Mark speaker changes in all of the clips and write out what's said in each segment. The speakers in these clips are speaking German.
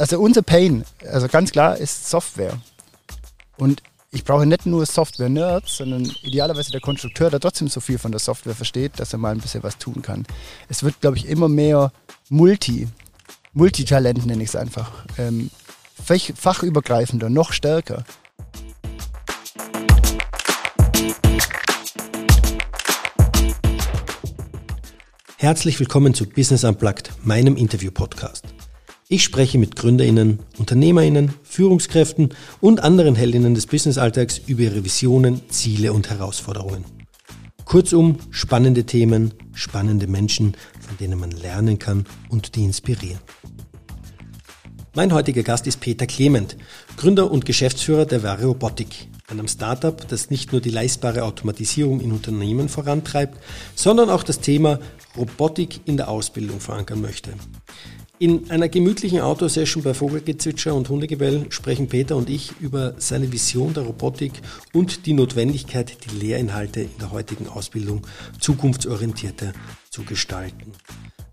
Speaker 1: also unser Pain, also ganz klar, ist Software. Und ich brauche nicht nur Software-Nerds, sondern idealerweise der Konstrukteur, der trotzdem so viel von der Software versteht, dass er mal ein bisschen was tun kann. Es wird, glaube ich, immer mehr Multi, Multitalent nenne ich es einfach. Ähm, fachübergreifender, noch stärker.
Speaker 2: Herzlich willkommen zu Business Unplugged, meinem Interview-Podcast. Ich spreche mit GründerInnen, UnternehmerInnen, Führungskräften und anderen Heldinnen des Businessalltags über ihre Visionen, Ziele und Herausforderungen. Kurzum, spannende Themen, spannende Menschen, von denen man lernen kann und die inspirieren. Mein heutiger Gast ist Peter Clement, Gründer und Geschäftsführer der Variobotik, einem Startup, das nicht nur die leistbare Automatisierung in Unternehmen vorantreibt, sondern auch das Thema Robotik in der Ausbildung verankern möchte. In einer gemütlichen Outdoor-Session bei Vogelgezwitscher und Hundegebell sprechen Peter und ich über seine Vision der Robotik und die Notwendigkeit, die Lehrinhalte in der heutigen Ausbildung zukunftsorientierter zu gestalten.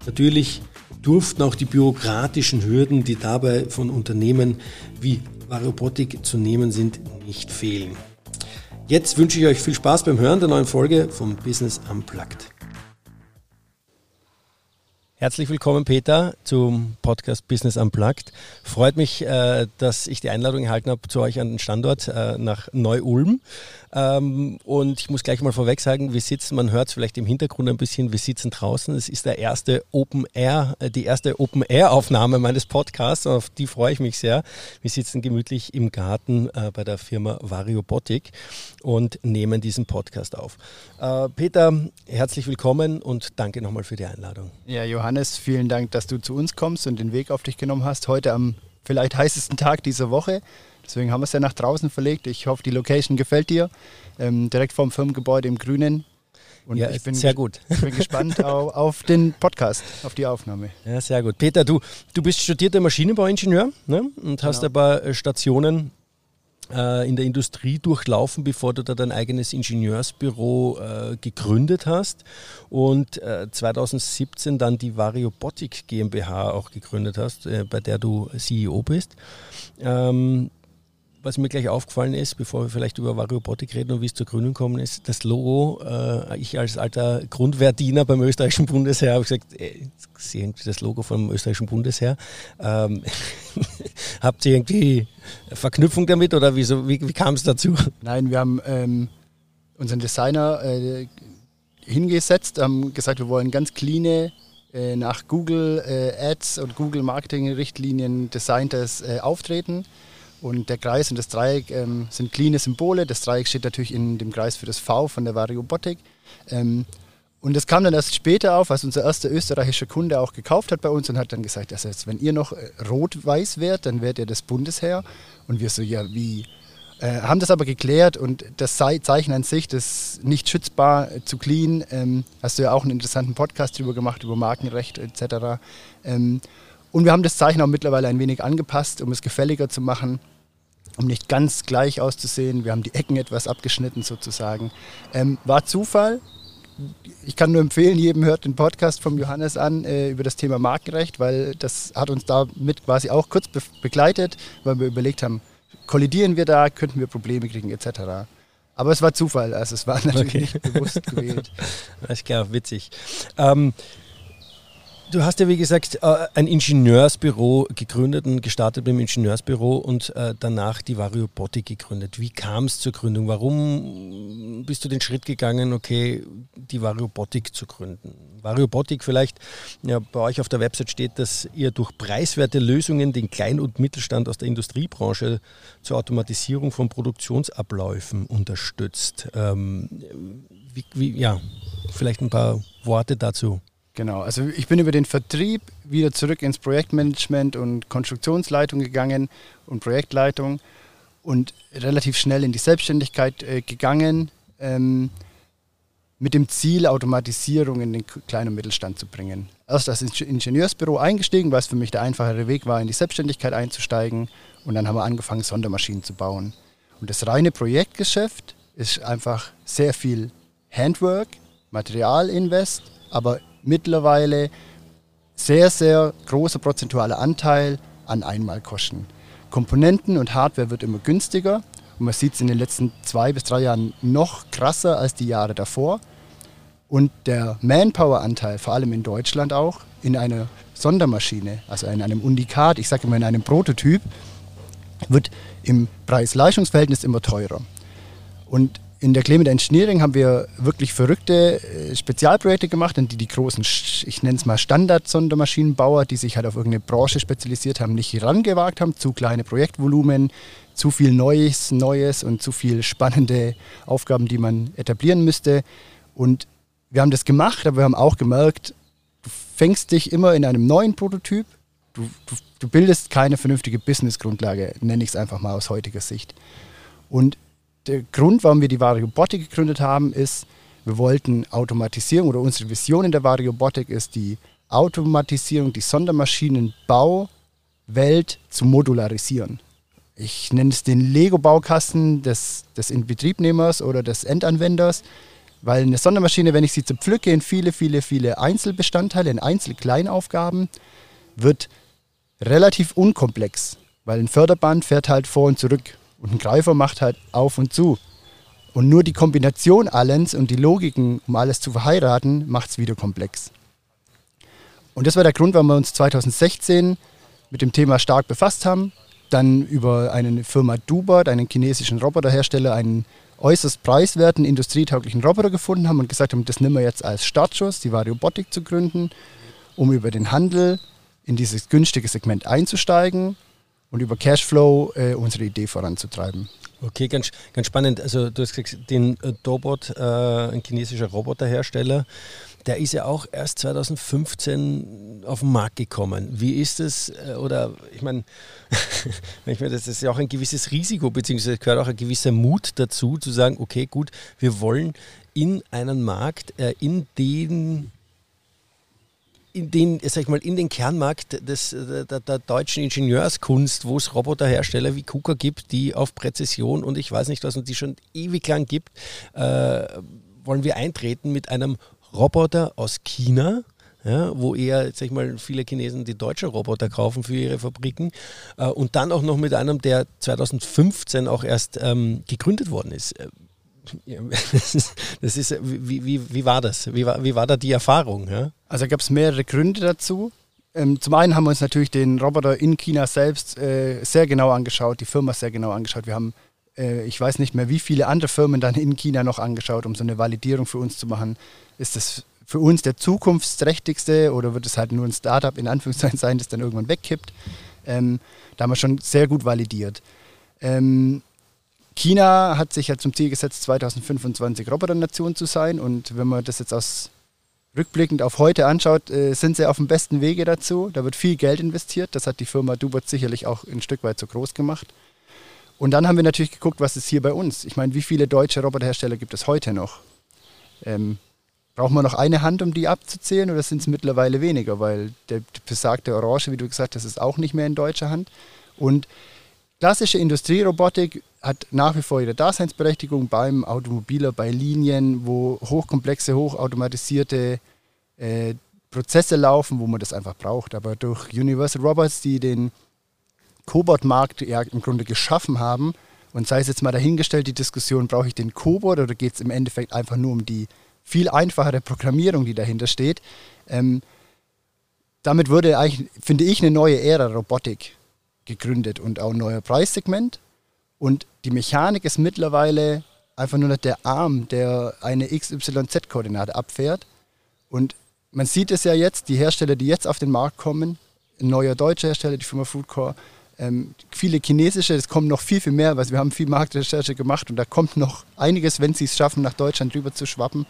Speaker 2: Natürlich durften auch die bürokratischen Hürden, die dabei von Unternehmen wie Robotik zu nehmen sind, nicht fehlen. Jetzt wünsche ich euch viel Spaß beim Hören der neuen Folge vom Business Unplugged. Herzlich willkommen, Peter, zum Podcast Business Unplugged. Freut mich, äh, dass ich die Einladung erhalten habe zu euch an den Standort äh, nach Neu-Ulm. Ähm, und ich muss gleich mal vorweg sagen, wir sitzen, man hört es vielleicht im Hintergrund ein bisschen, wir sitzen draußen. Es ist der erste Open Air, äh, die erste Open Air Aufnahme meines Podcasts. Auf die freue ich mich sehr. Wir sitzen gemütlich im Garten äh, bei der Firma Variobotik und nehmen diesen Podcast auf. Äh, Peter, herzlich willkommen und danke nochmal für die Einladung.
Speaker 1: Ja, Johannes, vielen Dank, dass du zu uns kommst und den Weg auf dich genommen hast. Heute am vielleicht heißesten Tag dieser Woche. Deswegen haben wir es ja nach draußen verlegt. Ich hoffe, die Location gefällt dir. Ähm, direkt vorm Firmengebäude im Grünen.
Speaker 2: Und ja, ich bin sehr gut.
Speaker 1: Ich bin gespannt auf, auf, den Podcast, auf die Aufnahme.
Speaker 2: Ja, sehr gut. Peter, du, du bist studierter Maschinenbauingenieur ne? und hast genau. ein paar äh, Stationen in der Industrie durchlaufen, bevor du da dein eigenes Ingenieursbüro äh, gegründet hast und äh, 2017 dann die Variobotik GmbH auch gegründet hast, äh, bei der du CEO bist. Ähm, was mir gleich aufgefallen ist, bevor wir vielleicht über Variobotik reden und wie es zur Gründung gekommen ist, das Logo, äh, ich als alter Grundwehrdiener beim österreichischen Bundesheer habe gesagt, ey, sehe irgendwie das Logo vom österreichischen Bundesheer. Ähm, habt ihr irgendwie Verknüpfung damit oder wieso, wie, wie kam es dazu?
Speaker 1: Nein, wir haben ähm, unseren Designer äh, hingesetzt, haben gesagt, wir wollen ganz clean äh, nach Google äh, Ads und Google Marketing Richtlinien designtes äh, Auftreten und der Kreis und das Dreieck ähm, sind cleane Symbole. Das Dreieck steht natürlich in dem Kreis für das V von der Variobotik. Ähm, und das kam dann erst später auf, als unser erster österreichischer Kunde auch gekauft hat bei uns und hat dann gesagt, also jetzt, wenn ihr noch äh, rot-weiß wärt, dann wärt ihr das Bundesheer. Und wir so, ja, wie? Äh, haben das aber geklärt und das Zeichen an sich, das nicht schützbar äh, zu clean, ähm, hast du ja auch einen interessanten Podcast darüber gemacht, über Markenrecht etc. Ähm, und wir haben das Zeichen auch mittlerweile ein wenig angepasst, um es gefälliger zu machen, um nicht ganz gleich auszusehen. Wir haben die Ecken etwas abgeschnitten sozusagen. Ähm, war Zufall. Ich kann nur empfehlen, jedem hört den Podcast vom Johannes an äh, über das Thema Markenrecht, weil das hat uns damit quasi auch kurz be begleitet, weil wir überlegt haben, kollidieren wir da, könnten wir Probleme kriegen etc. Aber es war Zufall, also es war natürlich okay. nicht bewusst gewählt.
Speaker 2: Das ist klar, witzig. Ähm, Du hast ja, wie gesagt, äh, ein Ingenieursbüro gegründet und gestartet beim Ingenieursbüro und äh, danach die Variobotik gegründet. Wie kam es zur Gründung? Warum bist du den Schritt gegangen, okay, die Variobotik zu gründen? Variobotik vielleicht, ja, bei euch auf der Website steht, dass ihr durch preiswerte Lösungen den Klein- und Mittelstand aus der Industriebranche zur Automatisierung von Produktionsabläufen unterstützt. Ähm, wie, wie, ja, vielleicht ein paar Worte dazu.
Speaker 1: Genau, also ich bin über den Vertrieb wieder zurück ins Projektmanagement und Konstruktionsleitung gegangen und Projektleitung und relativ schnell in die Selbstständigkeit äh, gegangen, ähm, mit dem Ziel, Automatisierung in den kleinen Mittelstand zu bringen. Erst als Ingenieursbüro eingestiegen, weil es für mich der einfachere Weg war, in die Selbstständigkeit einzusteigen und dann haben wir angefangen, Sondermaschinen zu bauen. Und das reine Projektgeschäft ist einfach sehr viel Handwork, Materialinvest, aber mittlerweile sehr, sehr großer prozentualer Anteil an Einmalkosten. Komponenten und Hardware wird immer günstiger und man sieht es in den letzten zwei bis drei Jahren noch krasser als die Jahre davor. Und der Manpower-Anteil, vor allem in Deutschland auch, in einer Sondermaschine, also in einem Unikat, ich sage immer in einem Prototyp, wird im Preis-Leistungsverhältnis immer teurer. Und in der Clement Engineering haben wir wirklich verrückte äh, Spezialprojekte gemacht, in die die großen, ich nenne es mal Standard-Sondermaschinenbauer, die sich halt auf irgendeine Branche spezialisiert haben, nicht herangewagt haben. Zu kleine Projektvolumen, zu viel Neues, Neues und zu viel spannende Aufgaben, die man etablieren müsste. Und wir haben das gemacht, aber wir haben auch gemerkt, du fängst dich immer in einem neuen Prototyp, du, du, du bildest keine vernünftige Business-Grundlage, nenne ich es einfach mal aus heutiger Sicht. Und der Grund, warum wir die Variobotik gegründet haben, ist, wir wollten Automatisierung oder unsere Vision in der Variobotik ist die Automatisierung, die Sondermaschinenbauwelt zu modularisieren. Ich nenne es den Lego-Baukasten des, des Inbetriebnehmers oder des Endanwenders, weil eine Sondermaschine, wenn ich sie zerpflücke in viele, viele, viele Einzelbestandteile, in Einzelkleinaufgaben, wird relativ unkomplex, weil ein Förderband fährt halt vor und zurück und ein Greifer macht halt auf und zu. Und nur die Kombination allens und die Logiken, um alles zu verheiraten, macht es wieder komplex. Und das war der Grund, warum wir uns 2016 mit dem Thema stark befasst haben. Dann über eine Firma Dubert, einen chinesischen Roboterhersteller, einen äußerst preiswerten, industrietauglichen Roboter gefunden haben und gesagt haben, das nehmen wir jetzt als Startschuss, die Variobotik zu gründen, um über den Handel in dieses günstige Segment einzusteigen und über Cashflow äh, unsere Idee voranzutreiben.
Speaker 2: Okay, ganz, ganz spannend. Also du hast gesagt, den äh, Dobot, äh, ein chinesischer Roboterhersteller, der ist ja auch erst 2015 auf den Markt gekommen. Wie ist es, äh, oder ich meine, das ist ja auch ein gewisses Risiko, beziehungsweise gehört auch ein gewisser Mut dazu, zu sagen, okay, gut, wir wollen in einen Markt, äh, in den in den, sag ich mal, in den Kernmarkt des, der, der, deutschen Ingenieurskunst, wo es Roboterhersteller wie KUKA gibt, die auf Präzision und ich weiß nicht was und die schon ewig lang gibt, äh, wollen wir eintreten mit einem Roboter aus China, ja, wo eher, sag ich mal, viele Chinesen die deutschen Roboter kaufen für ihre Fabriken äh, und dann auch noch mit einem, der 2015 auch erst ähm, gegründet worden ist. Das ist, wie, wie, wie war das? Wie war, wie war da die Erfahrung? Ja?
Speaker 1: Also gab es mehrere Gründe dazu. Ähm, zum einen haben wir uns natürlich den Roboter in China selbst äh, sehr genau angeschaut, die Firma sehr genau angeschaut. Wir haben, äh, ich weiß nicht mehr, wie viele andere Firmen dann in China noch angeschaut, um so eine Validierung für uns zu machen. Ist das für uns der zukunftsträchtigste oder wird es halt nur ein Startup in Anführungszeichen sein, das dann irgendwann wegkippt? Ähm, da haben wir schon sehr gut validiert. Ähm, China hat sich ja zum Ziel gesetzt, 2025 Roboternation zu sein. Und wenn man das jetzt aus rückblickend auf heute anschaut, äh, sind sie auf dem besten Wege dazu. Da wird viel Geld investiert. Das hat die Firma Dubert sicherlich auch ein Stück weit zu groß gemacht. Und dann haben wir natürlich geguckt, was ist hier bei uns. Ich meine, wie viele deutsche Roboterhersteller gibt es heute noch? Ähm, braucht man noch eine Hand, um die abzuzählen, oder sind es mittlerweile weniger? Weil der besagte Orange, wie du gesagt hast, ist auch nicht mehr in deutscher Hand. Und klassische Industrierobotik hat nach wie vor ihre Daseinsberechtigung beim Automobiler, bei Linien, wo hochkomplexe, hochautomatisierte äh, Prozesse laufen, wo man das einfach braucht. Aber durch Universal Robots, die den Cobot-Markt ja im Grunde geschaffen haben, und sei es jetzt mal dahingestellt, die Diskussion, brauche ich den Cobot oder geht es im Endeffekt einfach nur um die viel einfachere Programmierung, die dahinter steht, ähm, damit wurde eigentlich, finde ich, eine neue Ära Robotik gegründet und auch ein neuer Preissegment. Und die Mechanik ist mittlerweile einfach nur noch der Arm, der eine XYZ-Koordinate abfährt. Und man sieht es ja jetzt, die Hersteller, die jetzt auf den Markt kommen, ein neuer deutscher Hersteller, die Firma Foodcore, ähm, viele chinesische, es kommen noch viel, viel mehr, weil wir haben viel Marktrecherche gemacht und da kommt noch einiges, wenn sie es schaffen, nach Deutschland rüber zu schwappen.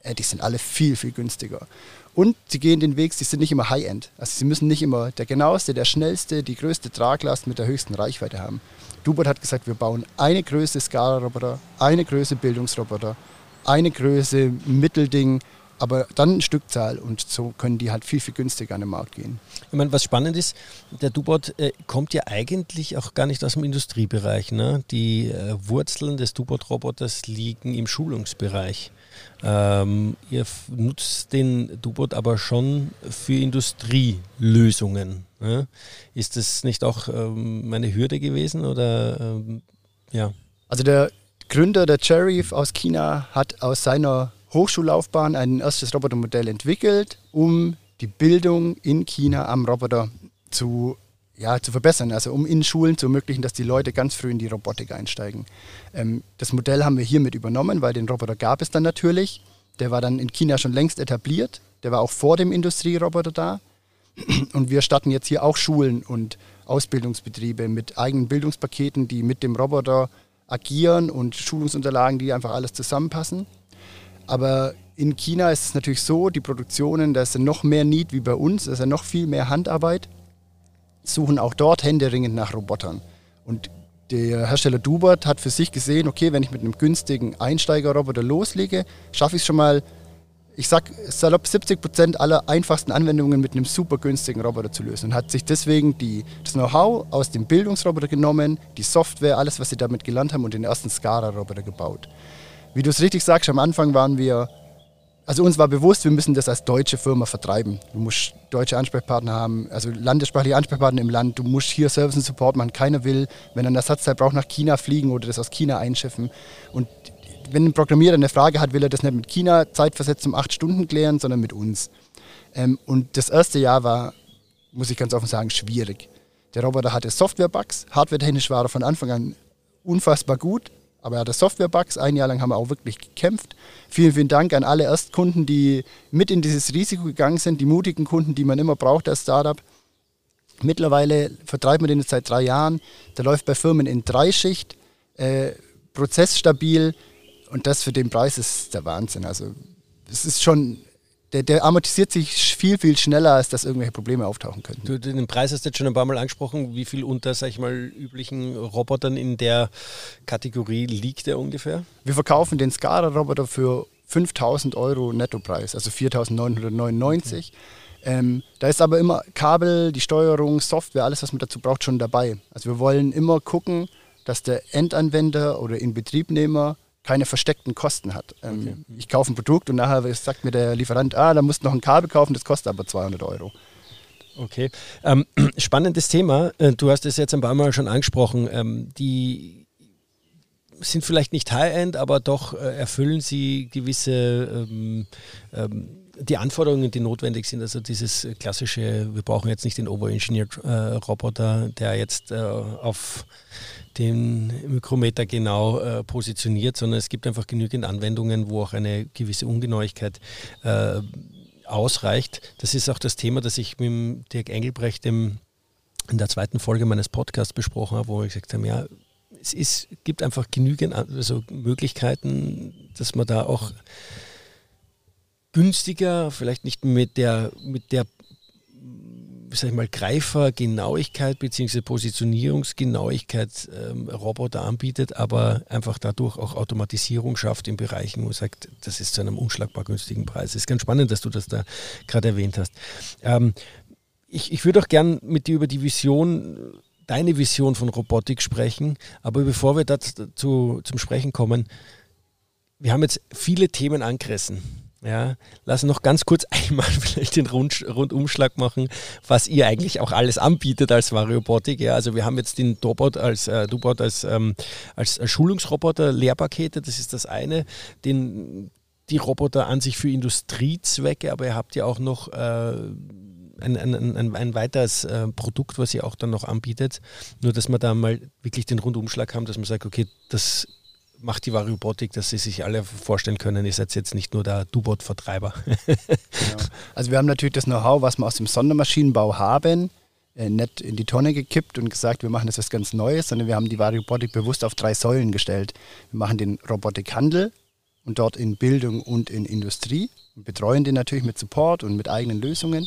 Speaker 1: Äh, die sind alle viel, viel günstiger. Und sie gehen den Weg, sie sind nicht immer High-End. Also sie müssen nicht immer der genaueste, der schnellste, die größte Traglast mit der höchsten Reichweite haben. Dubert hat gesagt, wir bauen eine Größe Skala-Roboter, eine Größe Bildungsroboter, eine Größe Mittelding, aber dann Stückzahl und so können die halt viel, viel günstiger an den Markt gehen.
Speaker 2: Ich meine, was spannend ist, der Dubot äh, kommt ja eigentlich auch gar nicht aus dem Industriebereich. Ne? Die äh, Wurzeln des Dubot-Roboters liegen im Schulungsbereich. Ähm, ihr nutzt den Dubot aber schon für Industrielösungen. Ne? Ist das nicht auch ähm, eine Hürde gewesen oder ähm, ja?
Speaker 1: Also der Gründer der Cherry aus China hat aus seiner Hochschullaufbahn ein erstes Robotermodell entwickelt, um die Bildung in China am Roboter zu, ja, zu verbessern, also um in Schulen zu ermöglichen, dass die Leute ganz früh in die Robotik einsteigen. Ähm, das Modell haben wir hiermit übernommen, weil den Roboter gab es dann natürlich. Der war dann in China schon längst etabliert. Der war auch vor dem Industrieroboter da. Und wir starten jetzt hier auch Schulen und Ausbildungsbetriebe mit eigenen Bildungspaketen, die mit dem Roboter agieren und Schulungsunterlagen, die einfach alles zusammenpassen. Aber in China ist es natürlich so, die Produktionen, da ist noch mehr Need wie bei uns, da ist noch viel mehr Handarbeit, suchen auch dort händeringend nach Robotern. Und der Hersteller Dubert hat für sich gesehen, okay, wenn ich mit einem günstigen Einsteigerroboter loslege, schaffe ich es schon mal, ich sag salopp 70 Prozent aller einfachsten Anwendungen mit einem super günstigen Roboter zu lösen. Und hat sich deswegen die, das Know-how aus dem Bildungsroboter genommen, die Software, alles, was sie damit gelernt haben und den ersten SCARA-Roboter gebaut wie du es richtig sagst, am Anfang waren wir, also uns war bewusst, wir müssen das als deutsche Firma vertreiben. Du musst deutsche Ansprechpartner haben, also landessprachliche Ansprechpartner im Land. Du musst hier Service und Support machen. Keiner will, wenn er ein Ersatzteil braucht, nach China fliegen oder das aus China einschiffen. Und wenn ein Programmierer eine Frage hat, will er das nicht mit China zeitversetzt um acht Stunden klären, sondern mit uns. Ähm, und das erste Jahr war, muss ich ganz offen sagen, schwierig. Der Roboter hatte Software-Bugs, hardware-technisch war er von Anfang an unfassbar gut, aber er hatte Software-Bugs. Ein Jahr lang haben wir auch wirklich gekämpft. Vielen, vielen Dank an alle Erstkunden, die mit in dieses Risiko gegangen sind, die mutigen Kunden, die man immer braucht als Startup. Mittlerweile vertreiben wir den jetzt seit drei Jahren. Der läuft bei Firmen in Dreischicht, äh, prozessstabil und das für den Preis ist der Wahnsinn. Also es ist schon der, der, amortisiert sich viel, viel schneller, als dass irgendwelche Probleme auftauchen könnten.
Speaker 2: Du, den Preis hast du jetzt schon ein paar Mal angesprochen. Wie viel unter, sag ich mal, üblichen Robotern in der Kategorie liegt der ungefähr?
Speaker 1: Wir verkaufen den SCADA-Roboter für 5000 Euro Nettopreis, also 4999. Okay. Ähm, da ist aber immer Kabel, die Steuerung, Software, alles, was man dazu braucht, schon dabei. Also wir wollen immer gucken, dass der Endanwender oder Inbetriebnehmer keine versteckten Kosten hat. Ähm, okay. Ich kaufe ein Produkt und nachher sagt mir der Lieferant, ah, da musst du noch ein Kabel kaufen, das kostet aber 200 Euro.
Speaker 2: Okay, ähm, spannendes Thema. Äh, du hast es jetzt ein paar Mal schon angesprochen. Ähm, die sind vielleicht nicht High-End, aber doch äh, erfüllen sie gewisse ähm, ähm, die Anforderungen, die notwendig sind. Also dieses klassische, wir brauchen jetzt nicht den Overengineered äh, der jetzt äh, auf den Mikrometer genau äh, positioniert, sondern es gibt einfach genügend Anwendungen, wo auch eine gewisse Ungenauigkeit äh, ausreicht. Das ist auch das Thema, das ich mit Dirk Engelbrecht im, in der zweiten Folge meines Podcasts besprochen habe, wo wir gesagt haben, ja, es ist, gibt einfach genügend also Möglichkeiten, dass man da auch günstiger, vielleicht nicht mit der, mit der sag ich mal, Greifergenauigkeit bzw. Positionierungsgenauigkeit ähm, Roboter anbietet, aber einfach dadurch auch Automatisierung schafft in Bereichen, wo man sagt, das ist zu einem unschlagbar günstigen Preis. Es ist ganz spannend, dass du das da gerade erwähnt hast. Ähm, ich, ich würde auch gern mit dir über die Vision deine Vision von Robotik sprechen. Aber bevor wir dazu zum Sprechen kommen, wir haben jetzt viele Themen angerissen. Ja, lass noch ganz kurz einmal vielleicht den Rund, Rundumschlag machen, was ihr eigentlich auch alles anbietet als Variobotik. Ja, also wir haben jetzt den Dobot als äh, Dobot als, ähm, als Schulungsroboter, Lehrpakete, das ist das eine. Den, die Roboter an sich für Industriezwecke, aber ihr habt ja auch noch äh, ein, ein, ein, ein, weiteres äh, Produkt, was ihr auch dann noch anbietet. Nur, dass wir da mal wirklich den Rundumschlag haben, dass man sagt, okay, das macht die Robotik, dass sie sich alle vorstellen können, seid jetzt nicht nur der Du-Bot-Vertreiber.
Speaker 1: genau. Also wir haben natürlich das Know-how, was wir aus dem Sondermaschinenbau haben, äh, nicht in die Tonne gekippt und gesagt, wir machen das was ganz Neues, sondern wir haben die Robotik bewusst auf drei Säulen gestellt. Wir machen den Robotikhandel und dort in Bildung und in Industrie und betreuen den natürlich mit Support und mit eigenen Lösungen.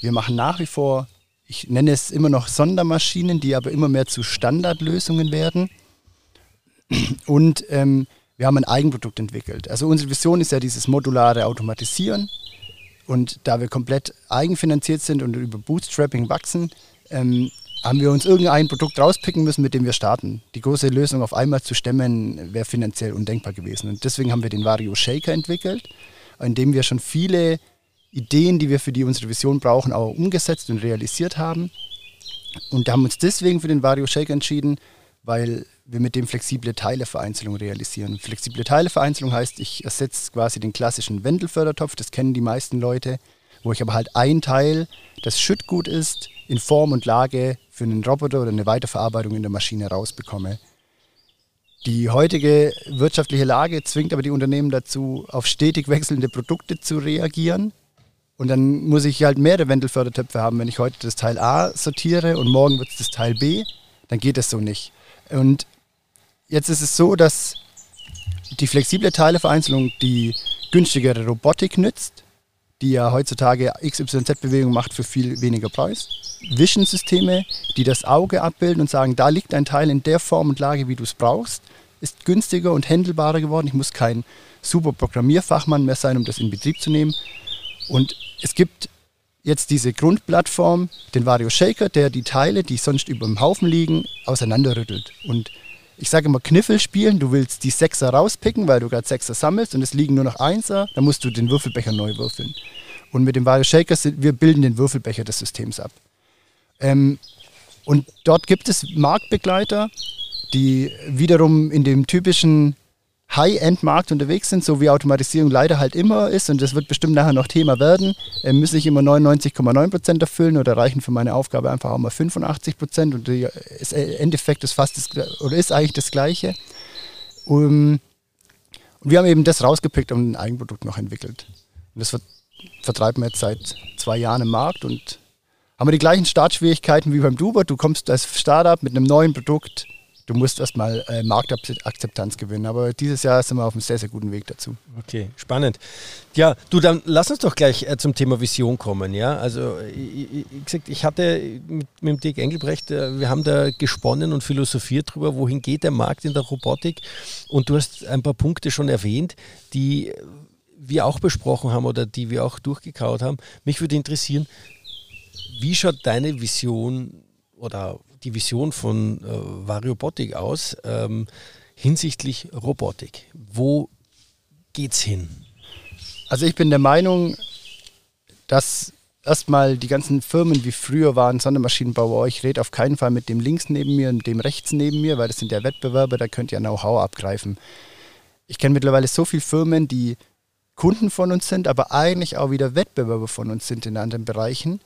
Speaker 1: Wir machen nach wie vor, ich nenne es immer noch Sondermaschinen, die aber immer mehr zu Standardlösungen werden und ähm, wir haben ein Eigenprodukt entwickelt. Also unsere Vision ist ja dieses modulare Automatisieren. Und da wir komplett eigenfinanziert sind und über Bootstrapping wachsen, ähm, haben wir uns irgendein Produkt rauspicken müssen, mit dem wir starten. Die große Lösung auf einmal zu stemmen, wäre finanziell undenkbar gewesen. Und deswegen haben wir den Vario Shaker entwickelt, in dem wir schon viele Ideen, die wir für die unsere Vision brauchen, auch umgesetzt und realisiert haben. Und haben uns deswegen für den Vario Shaker entschieden, weil wir mit dem flexible Teilevereinzelung realisieren. Flexible Teilevereinzelung heißt, ich ersetze quasi den klassischen Wendelfördertopf, das kennen die meisten Leute, wo ich aber halt ein Teil, das Schüttgut ist, in Form und Lage für einen Roboter oder eine Weiterverarbeitung in der Maschine rausbekomme. Die heutige wirtschaftliche Lage zwingt aber die Unternehmen dazu, auf stetig wechselnde Produkte zu reagieren. Und dann muss ich halt mehrere Wendelfördertöpfe haben. Wenn ich heute das Teil A sortiere und morgen wird es das Teil B, dann geht das so nicht. Und jetzt ist es so, dass die flexible Teilevereinzelung die günstigere Robotik nützt, die ja heutzutage XYZ-Bewegung macht für viel weniger Preis. Vision-Systeme, die das Auge abbilden und sagen, da liegt ein Teil in der Form und Lage, wie du es brauchst, ist günstiger und händelbarer geworden. Ich muss kein super Programmierfachmann mehr sein, um das in Betrieb zu nehmen. Und es gibt jetzt diese Grundplattform, den Vario Shaker, der die Teile, die sonst über dem Haufen liegen, auseinanderrüttelt. Und ich sage immer Kniffel spielen, du willst die Sechser rauspicken, weil du gerade Sechser sammelst und es liegen nur noch Einser, dann musst du den Würfelbecher neu würfeln. Und mit dem Vario Shaker, wir bilden den Würfelbecher des Systems ab. Ähm, und dort gibt es Marktbegleiter, die wiederum in dem typischen High-End-Markt unterwegs sind, so wie Automatisierung leider halt immer ist, und das wird bestimmt nachher noch Thema werden, äh, müssen ich immer 99,9% erfüllen oder reichen für meine Aufgabe einfach auch mal 85% und der Endeffekt ist fast das, oder ist eigentlich das Gleiche. Um, und wir haben eben das rausgepickt und ein Eigenprodukt noch entwickelt. Und das vertreiben wir jetzt seit zwei Jahren im Markt und haben wir die gleichen Startschwierigkeiten wie beim Duber. Du kommst als Startup mit einem neuen Produkt du musst erstmal äh, Marktakzeptanz gewinnen. Aber dieses Jahr sind wir auf einem sehr, sehr guten Weg dazu.
Speaker 2: Okay, spannend. Ja, du, dann lass uns doch gleich äh, zum Thema Vision kommen. Ja, also ich, ich, ich hatte mit, mit dem Dirk Engelbrecht, äh, wir haben da gesponnen und philosophiert darüber, wohin geht der Markt in der Robotik. Und du hast ein paar Punkte schon erwähnt, die wir auch besprochen haben oder die wir auch durchgekaut haben. Mich würde interessieren, wie schaut deine Vision oder die Vision von äh, Variobotik aus ähm, hinsichtlich Robotik? Wo geht's hin?
Speaker 1: Also ich bin der Meinung, dass erstmal die ganzen Firmen wie früher waren, Sondermaschinenbauer, ich rede auf keinen Fall mit dem links neben mir und dem rechts neben mir, weil das sind ja Wettbewerber, da könnt ihr Know-how abgreifen. Ich kenne mittlerweile so viele Firmen, die Kunden von uns sind, aber eigentlich auch wieder Wettbewerber von uns sind in anderen Bereichen.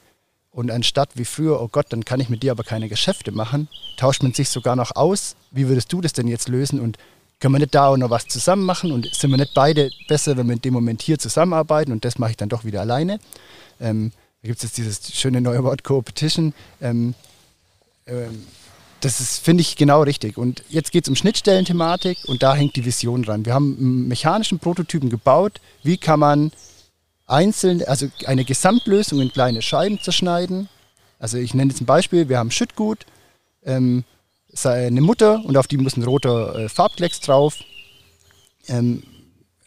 Speaker 1: Und anstatt wie früher, oh Gott, dann kann ich mit dir aber keine Geschäfte machen, tauscht man sich sogar noch aus. Wie würdest du das denn jetzt lösen? Und können wir nicht da auch noch was zusammen machen? Und sind wir nicht beide besser, wenn wir in dem Moment hier zusammenarbeiten? Und das mache ich dann doch wieder alleine. Ähm, da gibt es jetzt dieses schöne neue Wort Co-Petition. Ähm, ähm, das finde ich, genau richtig. Und jetzt geht es um Schnittstellenthematik und da hängt die Vision dran. Wir haben einen mechanischen Prototypen gebaut. Wie kann man einzeln, also eine Gesamtlösung in kleine Scheiben zerschneiden. Also ich nenne jetzt ein Beispiel, wir haben Schüttgut, ähm, eine Mutter und auf die muss ein roter äh, Farbklecks drauf. Ähm,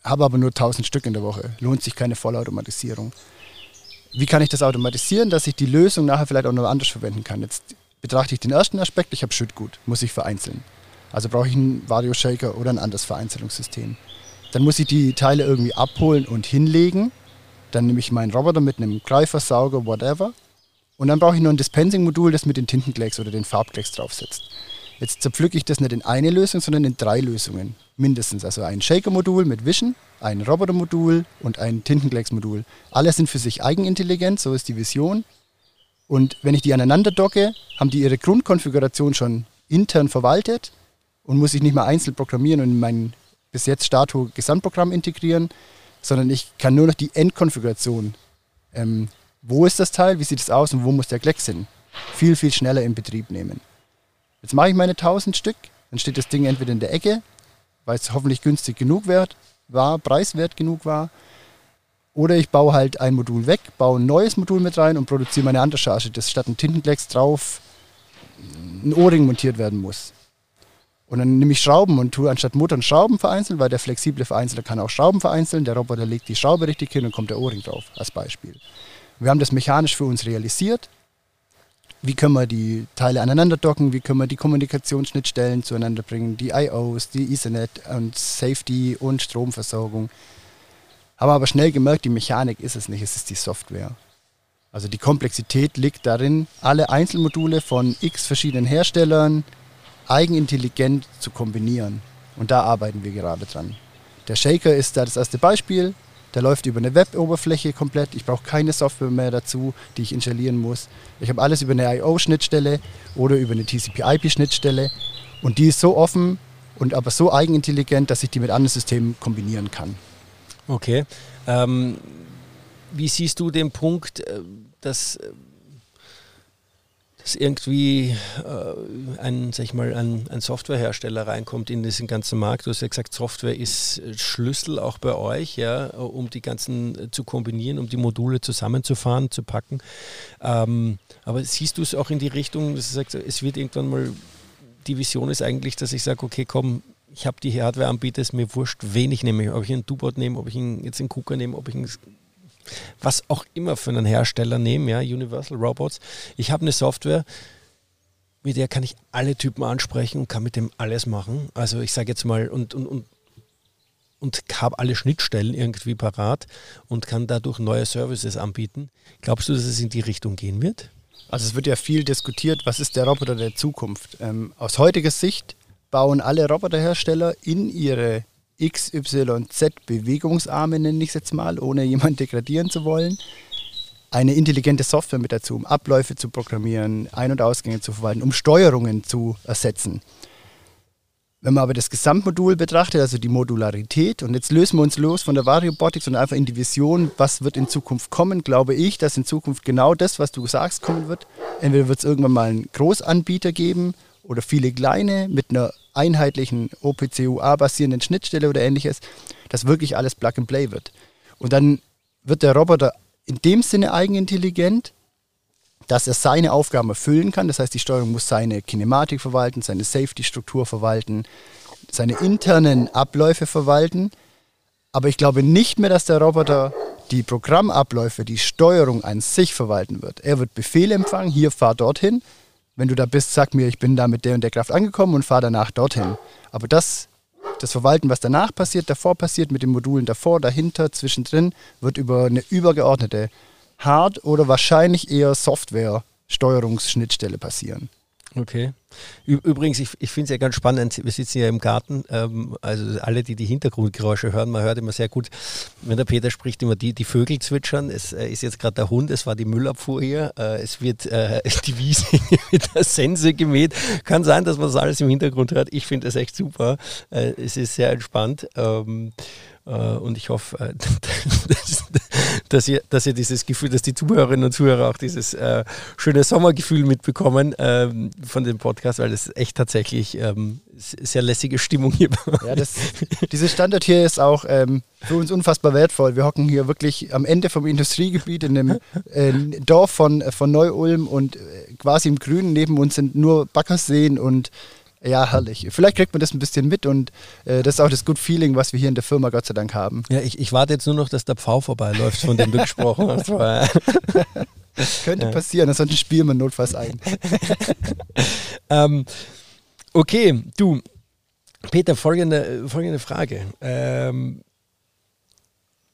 Speaker 1: habe aber nur 1000 Stück in der Woche. Lohnt sich keine Vollautomatisierung. Wie kann ich das automatisieren, dass ich die Lösung nachher vielleicht auch noch anders verwenden kann? Jetzt betrachte ich den ersten Aspekt, ich habe Schüttgut, muss ich vereinzeln. Also brauche ich einen Vario Shaker oder ein anderes Vereinzelungssystem. Dann muss ich die Teile irgendwie abholen und hinlegen. Dann nehme ich meinen Roboter mit einem Greifer, Sauger, whatever. Und dann brauche ich nur ein Dispensing-Modul, das mit den Tintenklecks oder den Farbklecks draufsetzt. Jetzt zerpflücke ich das nicht in eine Lösung, sondern in drei Lösungen. Mindestens. Also ein Shaker-Modul mit Vision, ein Roboter-Modul und ein Tintenklecks-Modul. Alle sind für sich eigenintelligent, so ist die Vision. Und wenn ich die aneinander docke, haben die ihre Grundkonfiguration schon intern verwaltet und muss ich nicht mehr einzeln programmieren und in mein bis jetzt Stato Gesamtprogramm integrieren, sondern ich kann nur noch die Endkonfiguration. Ähm, wo ist das Teil, wie sieht es aus und wo muss der Klecks hin? Viel, viel schneller in Betrieb nehmen. Jetzt mache ich meine 1000 Stück, dann steht das Ding entweder in der Ecke, weil es hoffentlich günstig genug wert war, preiswert genug war, oder ich baue halt ein Modul weg, baue ein neues Modul mit rein und produziere meine andere Charge, dass statt ein Tintenklecks drauf ein O-Ring montiert werden muss. Und dann nehme ich Schrauben und tue anstatt Motor und Schrauben vereinzeln, weil der flexible Vereinzeler kann auch Schrauben vereinzeln. Der Roboter legt die Schraube richtig hin und kommt der O-Ring drauf, als Beispiel. Wir haben das mechanisch für uns realisiert. Wie können wir die Teile aneinander docken? Wie können wir die Kommunikationsschnittstellen zueinander bringen? Die IOs, die Ethernet und Safety und Stromversorgung. Haben aber schnell gemerkt, die Mechanik ist es nicht, es ist die Software. Also die Komplexität liegt darin, alle Einzelmodule von x verschiedenen Herstellern eigenintelligent zu kombinieren. Und da arbeiten wir gerade dran. Der Shaker ist da das erste Beispiel. Der läuft über eine Web-Oberfläche komplett. Ich brauche keine Software mehr dazu, die ich installieren muss. Ich habe alles über eine IO-Schnittstelle oder über eine TCP-IP-Schnittstelle. Und die ist so offen und aber so eigenintelligent, dass ich die mit anderen Systemen kombinieren kann.
Speaker 2: Okay. Ähm, wie siehst du den Punkt, äh, dass äh, dass irgendwie äh, ein, sag ich mal, ein, ein, Softwarehersteller reinkommt in diesen ganzen Markt. Du hast ja gesagt, Software ist Schlüssel auch bei euch, ja, um die ganzen äh, zu kombinieren, um die Module zusammenzufahren, zu packen. Ähm, aber siehst du es auch in die Richtung, dass du sagst, es wird irgendwann mal, die Vision ist eigentlich, dass ich sage, okay, komm, ich habe die Hardware-Anbieter, ist mir wurscht, wen ich nehme. Ob ich einen Dubot nehme, ob ich einen, jetzt einen KUKA nehme, ob ich einen was auch immer für einen Hersteller nehmen, ja, Universal Robots. Ich habe eine Software, mit der kann ich alle Typen ansprechen und kann mit dem alles machen. Also ich sage jetzt mal, und, und, und, und habe alle Schnittstellen irgendwie parat und kann dadurch neue Services anbieten. Glaubst du, dass es in die Richtung gehen wird?
Speaker 1: Also es wird ja viel diskutiert, was ist der Roboter der Zukunft? Ähm, aus heutiger Sicht bauen alle Roboterhersteller in ihre XYZ-Bewegungsarme, nenne ich es jetzt mal, ohne jemanden degradieren zu wollen, eine intelligente Software mit dazu, um Abläufe zu programmieren, Ein- und Ausgänge zu verwalten, um Steuerungen zu ersetzen. Wenn man aber das Gesamtmodul betrachtet, also die Modularität, und jetzt lösen wir uns los von der Variobotics und einfach in die Vision, was wird in Zukunft kommen, glaube ich, dass in Zukunft genau das, was du sagst, kommen wird. Entweder wird es irgendwann mal einen Großanbieter geben oder viele kleine mit einer einheitlichen OPC-UA-basierenden Schnittstelle oder ähnliches, dass wirklich alles Plug and Play wird. Und dann wird der Roboter in dem Sinne eigenintelligent, dass er seine Aufgaben erfüllen kann. Das heißt, die Steuerung muss seine Kinematik verwalten, seine Safety-Struktur verwalten, seine internen Abläufe verwalten. Aber ich glaube nicht mehr, dass der Roboter die Programmabläufe, die Steuerung an sich verwalten wird. Er wird Befehle empfangen, hier fahr dorthin, wenn du da bist, sag mir, ich bin da mit der und der Kraft angekommen und fahre danach dorthin. Aber das, das Verwalten, was danach passiert, davor passiert, mit den Modulen davor, dahinter, zwischendrin, wird über eine übergeordnete Hard- oder wahrscheinlich eher Software-Steuerungsschnittstelle passieren.
Speaker 2: Okay. Übrigens, ich, ich finde es ja ganz spannend, wir sitzen ja im Garten, ähm, also alle, die die Hintergrundgeräusche hören, man hört immer sehr gut, wenn der Peter spricht, immer die, die Vögel zwitschern, es äh, ist jetzt gerade der Hund, es war die Müllabfuhr hier, äh, es wird äh, die Wiese mit der Sense gemäht. Kann sein, dass man das alles im Hintergrund hört. Ich finde es echt super. Äh, es ist sehr entspannt. Ähm, äh, und ich hoffe, äh, dass, dass, ihr, dass ihr dieses Gefühl, dass die Zuhörerinnen und Zuhörer auch dieses äh, schöne Sommergefühl mitbekommen ähm, von dem Podcast, weil es echt tatsächlich ähm, sehr lässige Stimmung hier.
Speaker 1: Ja, das, dieses Standort hier ist auch ähm, für uns unfassbar wertvoll. Wir hocken hier wirklich am Ende vom Industriegebiet in einem äh, Dorf von, von Neu-Ulm und quasi im Grünen neben uns sind nur Backerseen und ja, herrlich. Vielleicht kriegt man das ein bisschen mit und äh, das ist auch das Good Feeling, was wir hier in der Firma Gott sei Dank haben.
Speaker 2: Ja, ich, ich warte jetzt nur noch, dass der Pfau vorbeiläuft, von dem du gesprochen hast.
Speaker 1: Könnte ja. passieren, ansonsten spielen wir notfalls ein.
Speaker 2: ähm, okay, du, Peter, folgende, folgende Frage. Ähm,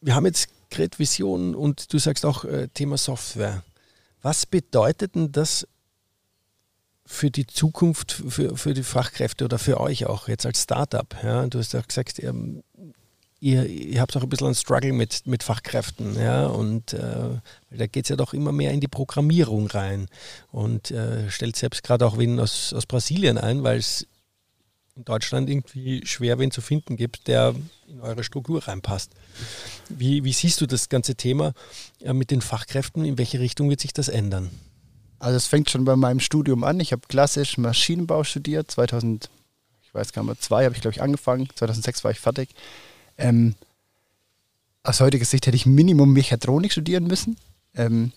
Speaker 2: wir haben jetzt gerade Vision und du sagst auch äh, Thema Software. Was bedeutet denn das für die Zukunft, für, für die Fachkräfte oder für euch auch jetzt als Startup? Ja? Du hast ja gesagt, ähm, ihr, ihr habt auch ein bisschen einen Struggle mit, mit Fachkräften, ja, und äh, da geht es ja doch immer mehr in die Programmierung rein und äh, stellt selbst gerade auch wen aus, aus Brasilien ein, weil es in Deutschland irgendwie schwer wen zu finden gibt, der in eure Struktur reinpasst. Wie, wie siehst du das ganze Thema äh, mit den Fachkräften? In welche Richtung wird sich das ändern?
Speaker 1: Also es fängt schon bei meinem Studium an. Ich habe klassisch Maschinenbau studiert. 2000, ich weiß gar nicht, zwei habe ich glaube ich angefangen. 2006 war ich fertig. Ähm, aus heutiger Sicht hätte ich Minimum Mechatronik studieren müssen, ähm,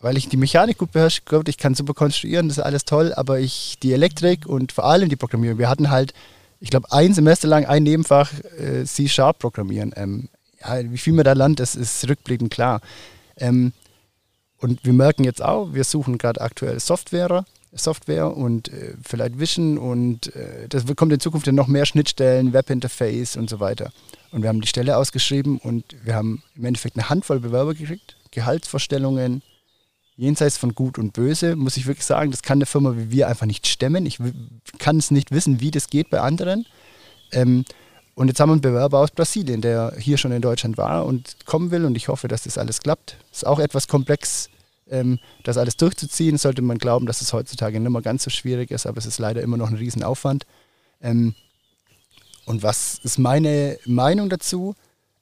Speaker 1: weil ich die Mechanik gut beherrsche. Ich kann super konstruieren, das ist alles toll, aber ich die Elektrik und vor allem die Programmierung. Wir hatten halt ich glaube, ein Semester lang ein Nebenfach äh, C-Sharp programmieren. Ähm, ja, wie viel man da lernt, das ist rückblickend klar. Ähm, und wir merken jetzt auch, wir suchen gerade aktuell Software, Software und äh, vielleicht Vision und äh, das kommt in Zukunft ja noch mehr Schnittstellen, Webinterface und so weiter. Und wir haben die Stelle ausgeschrieben und wir haben im Endeffekt eine Handvoll Bewerber gekriegt, Gehaltsvorstellungen, jenseits von Gut und Böse, muss ich wirklich sagen, das kann eine Firma wie wir einfach nicht stemmen. Ich kann es nicht wissen, wie das geht bei anderen. Ähm, und jetzt haben wir einen Bewerber aus Brasilien, der hier schon in Deutschland war und kommen will und ich hoffe, dass das alles klappt. Ist auch etwas komplex, das alles durchzuziehen. Sollte man glauben, dass es heutzutage nicht mehr ganz so schwierig ist, aber es ist leider immer noch ein Riesenaufwand. Ähm, und was ist meine Meinung dazu?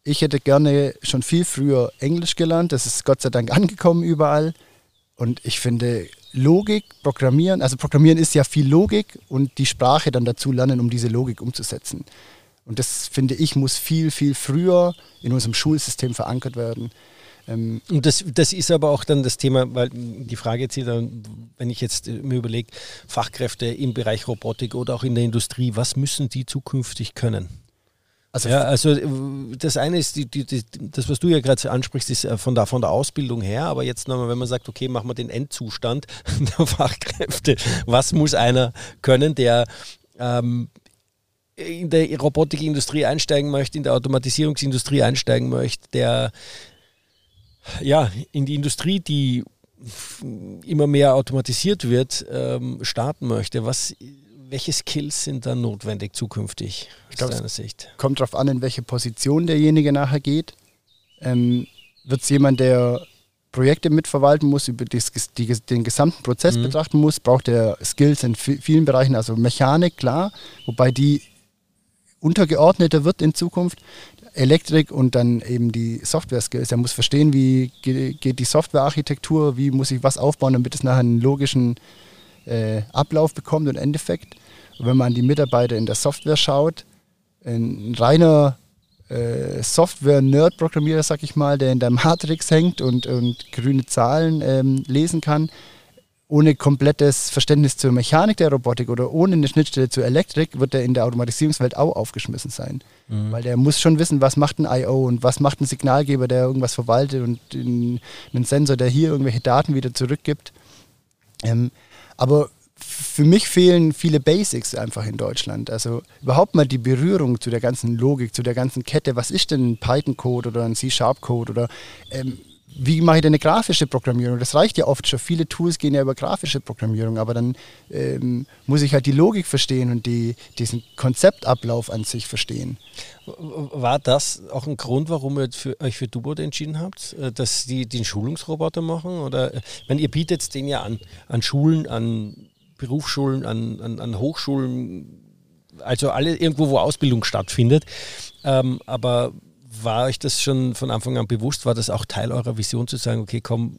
Speaker 1: Ich hätte gerne schon viel früher Englisch gelernt. Das ist Gott sei Dank angekommen überall. Und ich finde Logik, Programmieren, also Programmieren ist ja viel Logik und die Sprache dann dazu lernen, um diese Logik umzusetzen. Und das finde ich, muss viel, viel früher in unserem Schulsystem verankert werden.
Speaker 2: Ähm und das, das ist aber auch dann das Thema, weil die Frage jetzt hier, wenn ich jetzt mir überlege, Fachkräfte im Bereich Robotik oder auch in der Industrie, was müssen die zukünftig können? Also, ja, also das eine ist, die, die, die, das, was du ja gerade ansprichst, ist äh, von der, von der Ausbildung her, aber jetzt nochmal, wenn man sagt, okay, machen wir den Endzustand der Fachkräfte, was muss einer können, der ähm, in der Robotikindustrie einsteigen möchte, in der Automatisierungsindustrie einsteigen möchte, der ja in die Industrie, die immer mehr automatisiert wird, ähm, starten möchte. Was welche Skills sind dann notwendig zukünftig
Speaker 1: aus glaub, deiner Sicht? Kommt darauf an, in welche Position derjenige nachher geht. Ähm, Wird es jemand, der Projekte mitverwalten muss, über das, die, den gesamten Prozess mhm. betrachten muss, braucht er Skills in vielen Bereichen, also Mechanik, klar, wobei die untergeordneter wird in Zukunft. Elektrik und dann eben die Software-Skills. Er muss verstehen, wie geht die Softwarearchitektur, wie muss ich was aufbauen, damit es nachher einen logischen äh, Ablauf bekommt und Endeffekt. Und wenn man an die Mitarbeiter in der Software schaut, ein reiner äh, Software-Nerd-Programmierer, sag ich mal, der in der Matrix hängt und, und grüne Zahlen ähm, lesen kann, ohne komplettes Verständnis zur Mechanik der Robotik oder ohne eine Schnittstelle zur Elektrik wird er in der Automatisierungswelt auch aufgeschmissen sein. Mhm. Weil der muss schon wissen, was macht ein I.O. und was macht ein Signalgeber, der irgendwas verwaltet und ein Sensor, der hier irgendwelche Daten wieder zurückgibt. Ähm, aber für mich fehlen viele Basics einfach in Deutschland. Also überhaupt mal die Berührung zu der ganzen Logik, zu der ganzen Kette. Was ist denn ein Python-Code oder ein C-Sharp-Code oder ähm, wie mache ich denn eine grafische Programmierung? Das reicht ja oft schon. Viele Tools gehen ja über grafische Programmierung, aber dann ähm, muss ich halt die Logik verstehen und die, diesen Konzeptablauf an sich verstehen.
Speaker 2: War das auch ein Grund, warum ihr für, euch für Dubot entschieden habt, äh, dass die den Schulungsroboter machen? Oder ich meine, ihr bietet den ja an, an Schulen, an Berufsschulen, an, an, an Hochschulen, also alle irgendwo, wo Ausbildung stattfindet. Ähm, aber war euch das schon von Anfang an bewusst? War das auch Teil eurer Vision zu sagen, okay, komm,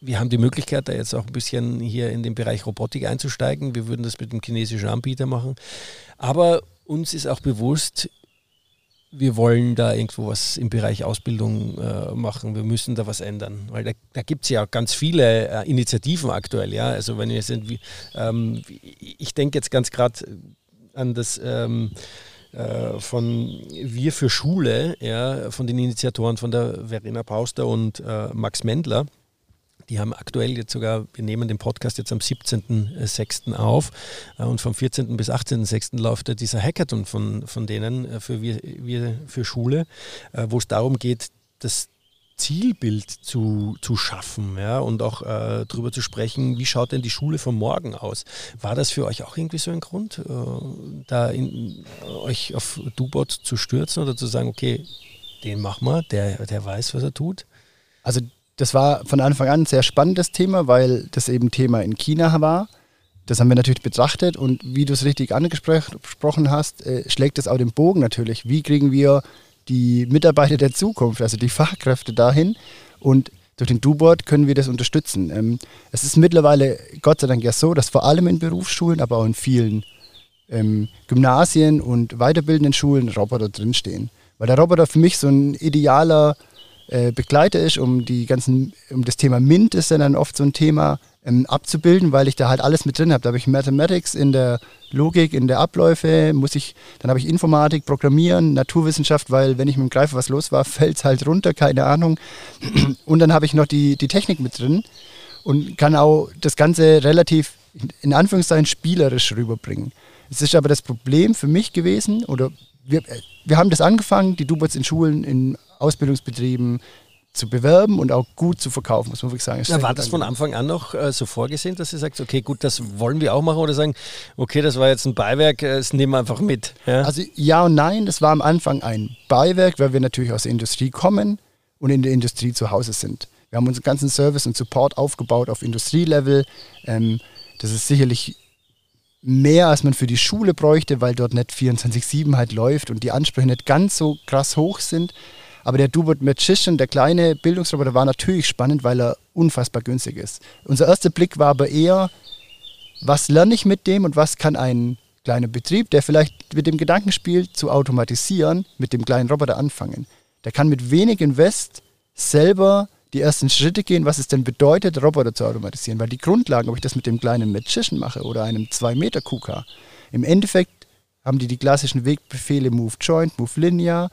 Speaker 2: wir haben die Möglichkeit, da jetzt auch ein bisschen hier in den Bereich Robotik einzusteigen. Wir würden das mit dem chinesischen Anbieter machen. Aber uns ist auch bewusst, wir wollen da irgendwo was im Bereich Ausbildung äh, machen, wir müssen da was ändern. Weil da, da gibt es ja ganz viele äh, Initiativen aktuell, ja. Also wenn wir sind, wie, ähm, ich denke jetzt ganz gerade an das ähm, äh, von Wir für Schule, ja, von den Initiatoren von der Verena Pauster und äh, Max Mendler die haben aktuell jetzt sogar, wir nehmen den Podcast jetzt am 17.06. auf äh, und vom 14. bis 18.06. läuft ja dieser Hackathon von, von denen äh, für, wir, für Schule, äh, wo es darum geht, das Zielbild zu, zu schaffen ja, und auch äh, darüber zu sprechen, wie schaut denn die Schule von morgen aus. War das für euch auch irgendwie so ein Grund, äh, da in, euch auf Dubot zu stürzen oder zu sagen, okay, den machen wir, der, der weiß, was er tut?
Speaker 1: Also das war von Anfang an ein sehr spannendes Thema, weil das eben Thema in China war. Das haben wir natürlich betrachtet und wie du es richtig angesprochen hast, äh, schlägt es auch den Bogen natürlich. Wie kriegen wir die Mitarbeiter der Zukunft, also die Fachkräfte dahin und durch den Du-Board können wir das unterstützen. Ähm, es ist mittlerweile Gott sei Dank ja so, dass vor allem in Berufsschulen, aber auch in vielen ähm, Gymnasien und weiterbildenden Schulen Roboter drinstehen. Weil der Roboter für mich so ein idealer äh, Begleiter ist, um die ganzen, um das Thema MINT ist dann oft so ein Thema, ähm, abzubilden, weil ich da halt alles mit drin habe. Da habe ich Mathematics in der Logik, in der Abläufe, muss ich, dann habe ich Informatik, Programmieren, Naturwissenschaft, weil wenn ich mit dem Greifer was los war, fällt es halt runter, keine Ahnung. Und dann habe ich noch die, die Technik mit drin und kann auch das Ganze relativ in Anführungszeichen spielerisch rüberbringen. Es ist aber das Problem für mich gewesen, oder wir, wir haben das angefangen, die Dubots in Schulen, in Ausbildungsbetrieben, zu bewerben und auch gut zu verkaufen, muss man wirklich sagen.
Speaker 2: Ja, war das von Anfang an noch äh, so vorgesehen, dass ihr sagt, okay, gut, das wollen wir auch machen oder sagen, okay, das war jetzt ein Beiwerk, äh, das nehmen wir einfach mit?
Speaker 1: Ja? Also ja und nein, das war am Anfang ein Beiwerk, weil wir natürlich aus der Industrie kommen und in der Industrie zu Hause sind. Wir haben unseren ganzen Service und Support aufgebaut auf Industrielevel. Ähm, das ist sicherlich mehr, als man für die Schule bräuchte, weil dort nicht 24-7 halt läuft und die Ansprüche nicht ganz so krass hoch sind. Aber der Dubot Magician, der kleine Bildungsroboter, war natürlich spannend, weil er unfassbar günstig ist. Unser erster Blick war aber eher, was lerne ich mit dem und was kann ein kleiner Betrieb, der vielleicht mit dem Gedanken spielt, zu automatisieren, mit dem kleinen Roboter anfangen. Der kann mit wenig Invest selber die ersten Schritte gehen, was es denn bedeutet, Roboter zu automatisieren. Weil die Grundlagen, ob ich das mit dem kleinen Magician mache oder einem 2-Meter KUKA, im Endeffekt haben die die klassischen Wegbefehle Move Joint, Move Linear,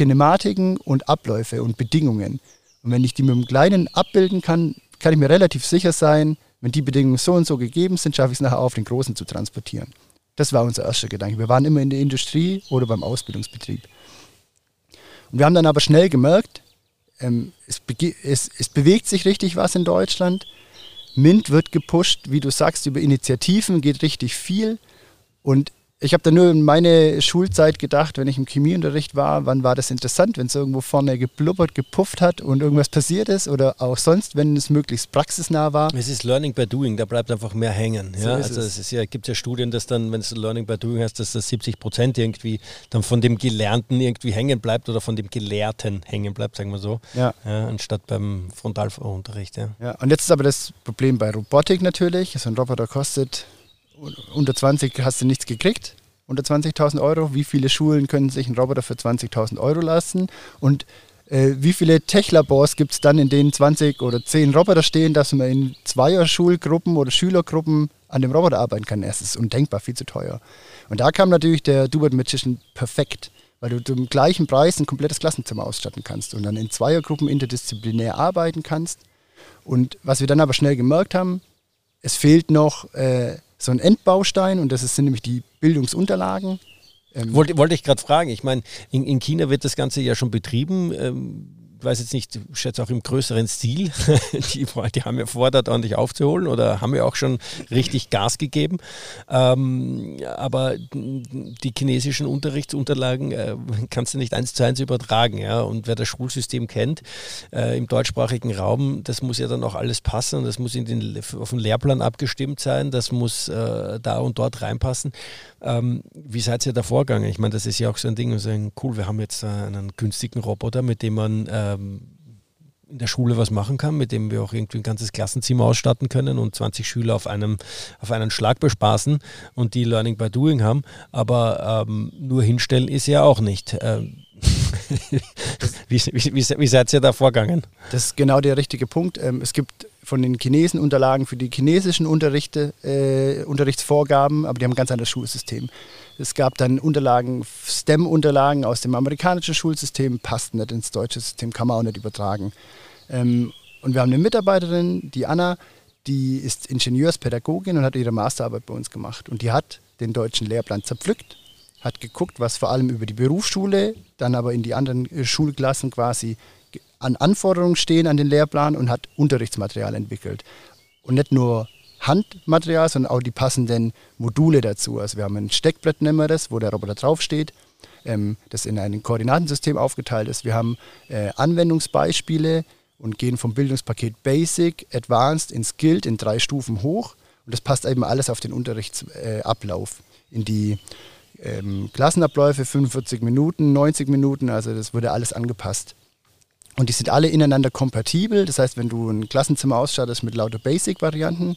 Speaker 1: Kinematiken und Abläufe und Bedingungen. Und wenn ich die mit dem Kleinen abbilden kann, kann ich mir relativ sicher sein, wenn die Bedingungen so und so gegeben sind, schaffe ich es nachher auf den Großen zu transportieren. Das war unser erster Gedanke. Wir waren immer in der Industrie oder beim Ausbildungsbetrieb. Und wir haben dann aber schnell gemerkt, ähm, es, es, es bewegt sich richtig was in Deutschland. MINT wird gepusht, wie du sagst, über Initiativen geht richtig viel. Und ich habe da nur in meine Schulzeit gedacht, wenn ich im Chemieunterricht war, wann war das interessant, wenn es irgendwo vorne geblubbert, gepufft hat und irgendwas passiert ist oder auch sonst, wenn es möglichst praxisnah war.
Speaker 2: Es ist Learning by Doing, da bleibt einfach mehr hängen. Ja? So also es, es ja, gibt ja Studien, dass dann, wenn es Learning by Doing heißt, dass das 70 Prozent irgendwie dann von dem Gelernten irgendwie hängen bleibt oder von dem Gelehrten hängen bleibt, sagen wir so, ja. ja anstatt beim Frontalunterricht. Ja.
Speaker 1: ja, und jetzt ist aber das Problem bei Robotik natürlich. So ein Roboter kostet unter 20 hast du nichts gekriegt, unter 20.000 Euro. Wie viele Schulen können sich einen Roboter für 20.000 Euro lassen? Und äh, wie viele Tech-Labors gibt es dann, in denen 20 oder 10 Roboter stehen, dass man in Zweier-Schulgruppen oder Schülergruppen an dem Roboter arbeiten kann? Es ist undenkbar viel zu teuer. Und da kam natürlich der Dubert Magician perfekt, weil du zum gleichen Preis ein komplettes Klassenzimmer ausstatten kannst und dann in Zweiergruppen interdisziplinär arbeiten kannst. Und was wir dann aber schnell gemerkt haben, es fehlt noch äh, so ein Endbaustein und das sind nämlich die Bildungsunterlagen.
Speaker 2: Ähm wollte, wollte ich gerade fragen. Ich meine, in, in, China wird das Ganze ja schon betrieben. Ähm, weiß jetzt nicht, ich schätze auch im größeren Stil. die, die haben ja vor, da ordentlich aufzuholen oder haben ja auch schon richtig Gas gegeben. Ähm, aber die chinesischen Unterrichtsunterlagen äh, kannst du nicht eins zu eins übertragen. Ja? Und wer das Schulsystem kennt äh, im deutschsprachigen Raum, das muss ja dann auch alles passen. Das muss in den, auf den Lehrplan abgestimmt sein. Das muss äh, da und dort reinpassen. Ähm, wie seid ihr da vorgegangen? Ich meine, das ist ja auch so ein Ding, und sagen, cool, wir haben jetzt äh, einen günstigen Roboter, mit dem man ähm, in der Schule was machen kann, mit dem wir auch irgendwie ein ganzes Klassenzimmer ausstatten können und 20 Schüler auf einem auf einen Schlag bespaßen und die Learning by Doing haben. Aber ähm, nur hinstellen ist ja auch nicht. Ähm, wie, wie, wie, wie, seid ihr da vorgegangen?
Speaker 1: Das ist genau der richtige Punkt. Ähm, es gibt von den Chinesen Unterlagen für die chinesischen Unterrichte, äh, Unterrichtsvorgaben, aber die haben ein ganz anderes Schulsystem. Es gab dann Unterlagen, STEM-Unterlagen aus dem amerikanischen Schulsystem, passt nicht ins deutsche System, kann man auch nicht übertragen. Ähm, und wir haben eine Mitarbeiterin, die Anna, die ist Ingenieurspädagogin und hat ihre Masterarbeit bei uns gemacht. Und die hat den deutschen Lehrplan zerpflückt, hat geguckt, was vor allem über die Berufsschule, dann aber in die anderen äh, Schulklassen quasi an Anforderungen stehen an den Lehrplan und hat Unterrichtsmaterial entwickelt. Und nicht nur Handmaterial, sondern auch die passenden Module dazu. Also wir haben ein Steckbrett, nennen wir das, wo der Roboter draufsteht, ähm, das in ein Koordinatensystem aufgeteilt ist. Wir haben äh, Anwendungsbeispiele und gehen vom Bildungspaket Basic, Advanced in Skilled in drei Stufen hoch. Und das passt eben alles auf den Unterrichtsablauf, äh, in die ähm, Klassenabläufe, 45 Minuten, 90 Minuten, also das wurde alles angepasst. Und die sind alle ineinander kompatibel. Das heißt, wenn du ein Klassenzimmer ausstattest mit lauter Basic-Varianten,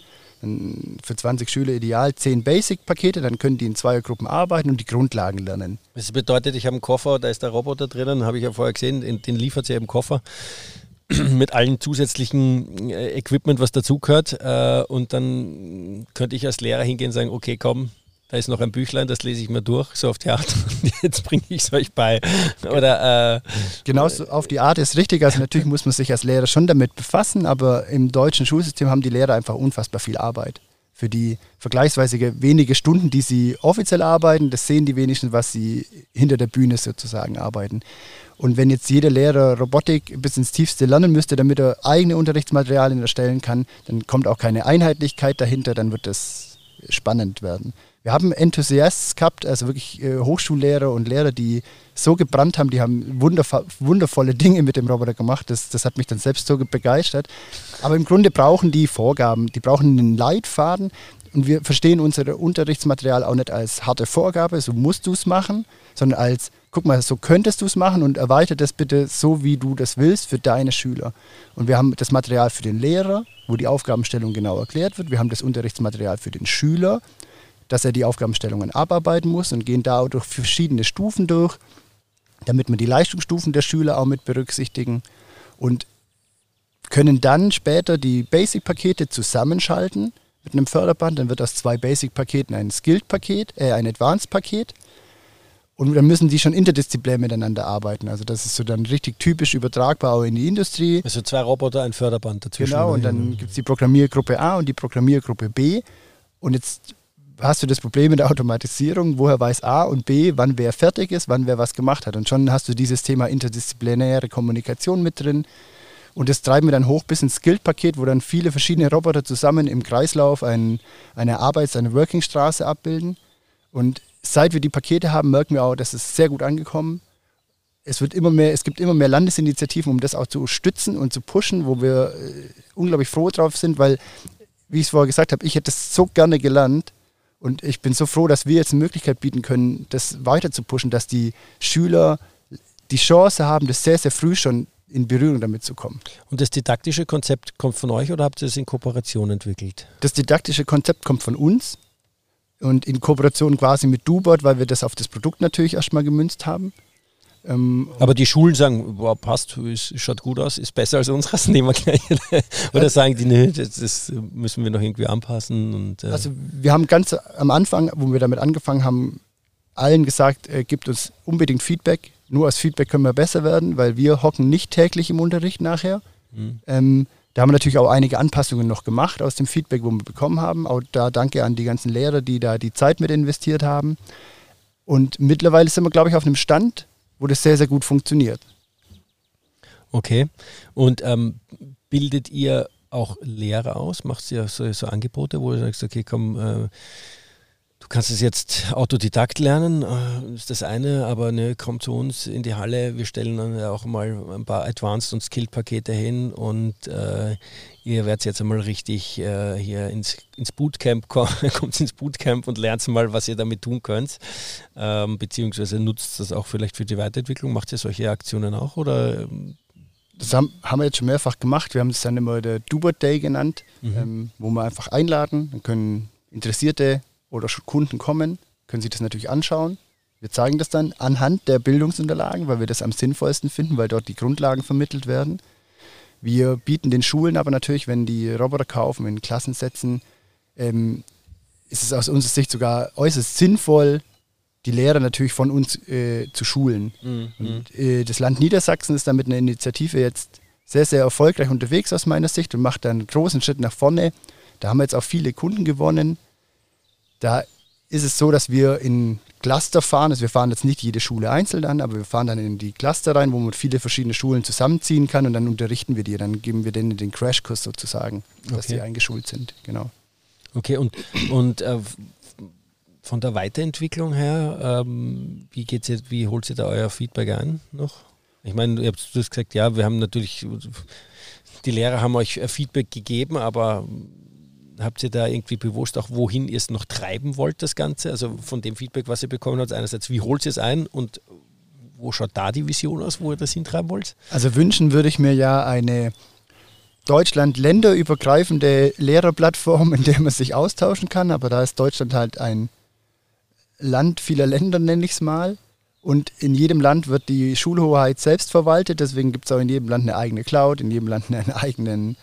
Speaker 1: für 20 Schüler ideal 10 Basic-Pakete, dann können die in Zweiergruppen arbeiten und die Grundlagen lernen.
Speaker 2: Das bedeutet, ich habe einen Koffer, da ist der Roboter drinnen, habe ich ja vorher gesehen, den liefert sie im Koffer. mit allen zusätzlichen äh, Equipment, was dazugehört. Äh, und dann könnte ich als Lehrer hingehen und sagen, okay, komm, da ist noch ein Büchlein, das lese ich mir durch, so auf die Art. Jetzt bringe ich es euch bei. Oder,
Speaker 1: äh, genau so auf die Art ist richtig. Also natürlich muss man sich als Lehrer schon damit befassen, aber im deutschen Schulsystem haben die Lehrer einfach unfassbar viel Arbeit. Für die vergleichsweise wenige Stunden, die sie offiziell arbeiten, das sehen die wenigsten, was sie hinter der Bühne sozusagen arbeiten. Und wenn jetzt jeder Lehrer Robotik bis ins Tiefste lernen müsste, damit er eigene Unterrichtsmaterialien erstellen kann, dann kommt auch keine Einheitlichkeit dahinter, dann wird das spannend werden. Wir haben Enthusiasts gehabt, also wirklich äh, Hochschullehrer und Lehrer, die so gebrannt haben, die haben wundervolle Dinge mit dem Roboter gemacht. Das, das hat mich dann selbst so begeistert. Aber im Grunde brauchen die Vorgaben, die brauchen einen Leitfaden. Und wir verstehen unser Unterrichtsmaterial auch nicht als harte Vorgabe, so musst du es machen, sondern als, guck mal, so könntest du es machen und erweitert das bitte so, wie du das willst für deine Schüler. Und wir haben das Material für den Lehrer, wo die Aufgabenstellung genau erklärt wird. Wir haben das Unterrichtsmaterial für den Schüler, dass er die Aufgabenstellungen abarbeiten muss und gehen da durch verschiedene Stufen durch, damit wir die Leistungsstufen der Schüler auch mit berücksichtigen und können dann später die Basic-Pakete zusammenschalten mit einem Förderband. Dann wird aus zwei Basic-Paketen ein Skilled-Paket, äh, ein Advanced-Paket. Und dann müssen die schon interdisziplinär miteinander arbeiten. Also das ist so dann richtig typisch übertragbar auch in die Industrie.
Speaker 2: Also zwei Roboter, ein Förderband dazwischen.
Speaker 1: Genau, und dann gibt es die Programmiergruppe A und die Programmiergruppe B. Und jetzt hast du das Problem mit der Automatisierung, woher weiß A und B, wann wer fertig ist, wann wer was gemacht hat. Und schon hast du dieses Thema interdisziplinäre Kommunikation mit drin. Und das treiben wir dann hoch bis ins Skilled-Paket, wo dann viele verschiedene Roboter zusammen im Kreislauf ein, eine Arbeits-, eine Workingstraße abbilden. Und seit wir die Pakete haben, merken wir auch, dass es sehr gut angekommen. Es, wird immer mehr, es gibt immer mehr Landesinitiativen, um das auch zu stützen und zu pushen, wo wir äh, unglaublich froh drauf sind, weil, wie ich es vorher gesagt habe, ich hätte es so gerne gelernt, und ich bin so froh, dass wir jetzt eine Möglichkeit bieten können, das weiter zu pushen, dass die Schüler die Chance haben, das sehr, sehr früh schon in Berührung damit zu kommen.
Speaker 2: Und das didaktische Konzept kommt von euch oder habt ihr es in Kooperation entwickelt?
Speaker 1: Das didaktische Konzept kommt von uns und in Kooperation quasi mit Dubot, weil wir das auf das Produkt natürlich erstmal gemünzt haben.
Speaker 2: Ähm, Aber die Schulen sagen, boah, passt, es schaut gut aus, ist besser als unseres, nehmen wir gleich. Oder sagen die, nee, das, das, müssen wir noch irgendwie anpassen. Und,
Speaker 1: äh. Also wir haben ganz am Anfang, wo wir damit angefangen haben, allen gesagt, äh, gibt uns unbedingt Feedback. Nur aus Feedback können wir besser werden, weil wir hocken nicht täglich im Unterricht nachher. Mhm. Ähm, da haben wir natürlich auch einige Anpassungen noch gemacht aus dem Feedback, wo wir bekommen haben. Auch da danke an die ganzen Lehrer, die da die Zeit mit investiert haben. Und mittlerweile sind wir, glaube ich, auf einem Stand, wo das sehr, sehr gut funktioniert.
Speaker 2: Okay. Und ähm, bildet ihr auch Lehrer aus? Macht ihr so, so, Angebote, wo du sagst, okay, komm, äh, du kannst es jetzt Autodidakt lernen, äh, ist das eine, aber ne, komm zu uns in die Halle, wir stellen dann auch mal ein paar Advanced und Skilled-Pakete hin und äh, ihr werdet jetzt einmal richtig äh, hier ins, ins Bootcamp, kommt ins Bootcamp und lernt mal, was ihr damit tun könnt. Ähm, beziehungsweise nutzt das auch vielleicht für die Weiterentwicklung. Macht ihr solche Aktionen auch oder? Ähm?
Speaker 1: Das haben, haben wir jetzt schon mehrfach gemacht. Wir haben es dann immer der Dubert Day genannt, mhm. ähm, wo wir einfach einladen. Dann können Interessierte oder Kunden kommen, können sich das natürlich anschauen. Wir zeigen das dann anhand der Bildungsunterlagen, weil wir das am sinnvollsten finden, weil dort die Grundlagen vermittelt werden. Wir bieten den Schulen aber natürlich, wenn die Roboter kaufen, in Klassensätzen, ähm, ist es aus unserer Sicht sogar äußerst sinnvoll, die Lehrer natürlich von uns äh, zu schulen. Mhm. Und, äh, das Land Niedersachsen ist da mit einer Initiative jetzt sehr, sehr erfolgreich unterwegs aus meiner Sicht und macht da einen großen Schritt nach vorne. Da haben wir jetzt auch viele Kunden gewonnen. Da ist es so, dass wir in Cluster fahren. Also wir fahren jetzt nicht jede Schule einzeln an, aber wir fahren dann in die Cluster rein, wo man viele verschiedene Schulen zusammenziehen kann und dann unterrichten wir die. Dann geben wir denen den Crashkurs sozusagen, dass okay. sie eingeschult sind. Genau.
Speaker 2: Okay, und, und äh, von der Weiterentwicklung her, ähm, wie geht's jetzt, wie holt ihr da euer Feedback ein noch? Ich meine, ihr habt gesagt, ja, wir haben natürlich, die Lehrer haben euch Feedback gegeben, aber habt ihr da irgendwie bewusst auch, wohin ihr es noch treiben wollt, das Ganze? Also von dem Feedback, was ihr bekommen habt, einerseits, wie holt ihr es ein und wo schaut da die Vision aus, wo ihr das hintreiben wollt?
Speaker 1: Also wünschen würde ich mir ja eine Deutschland länderübergreifende Lehrerplattform, in der man sich austauschen kann, aber da ist Deutschland halt ein Land vieler Länder, nenne ich es mal. Und in jedem Land wird die Schulhoheit selbst verwaltet, deswegen gibt es auch in jedem Land eine eigene Cloud, in jedem Land einen eigenen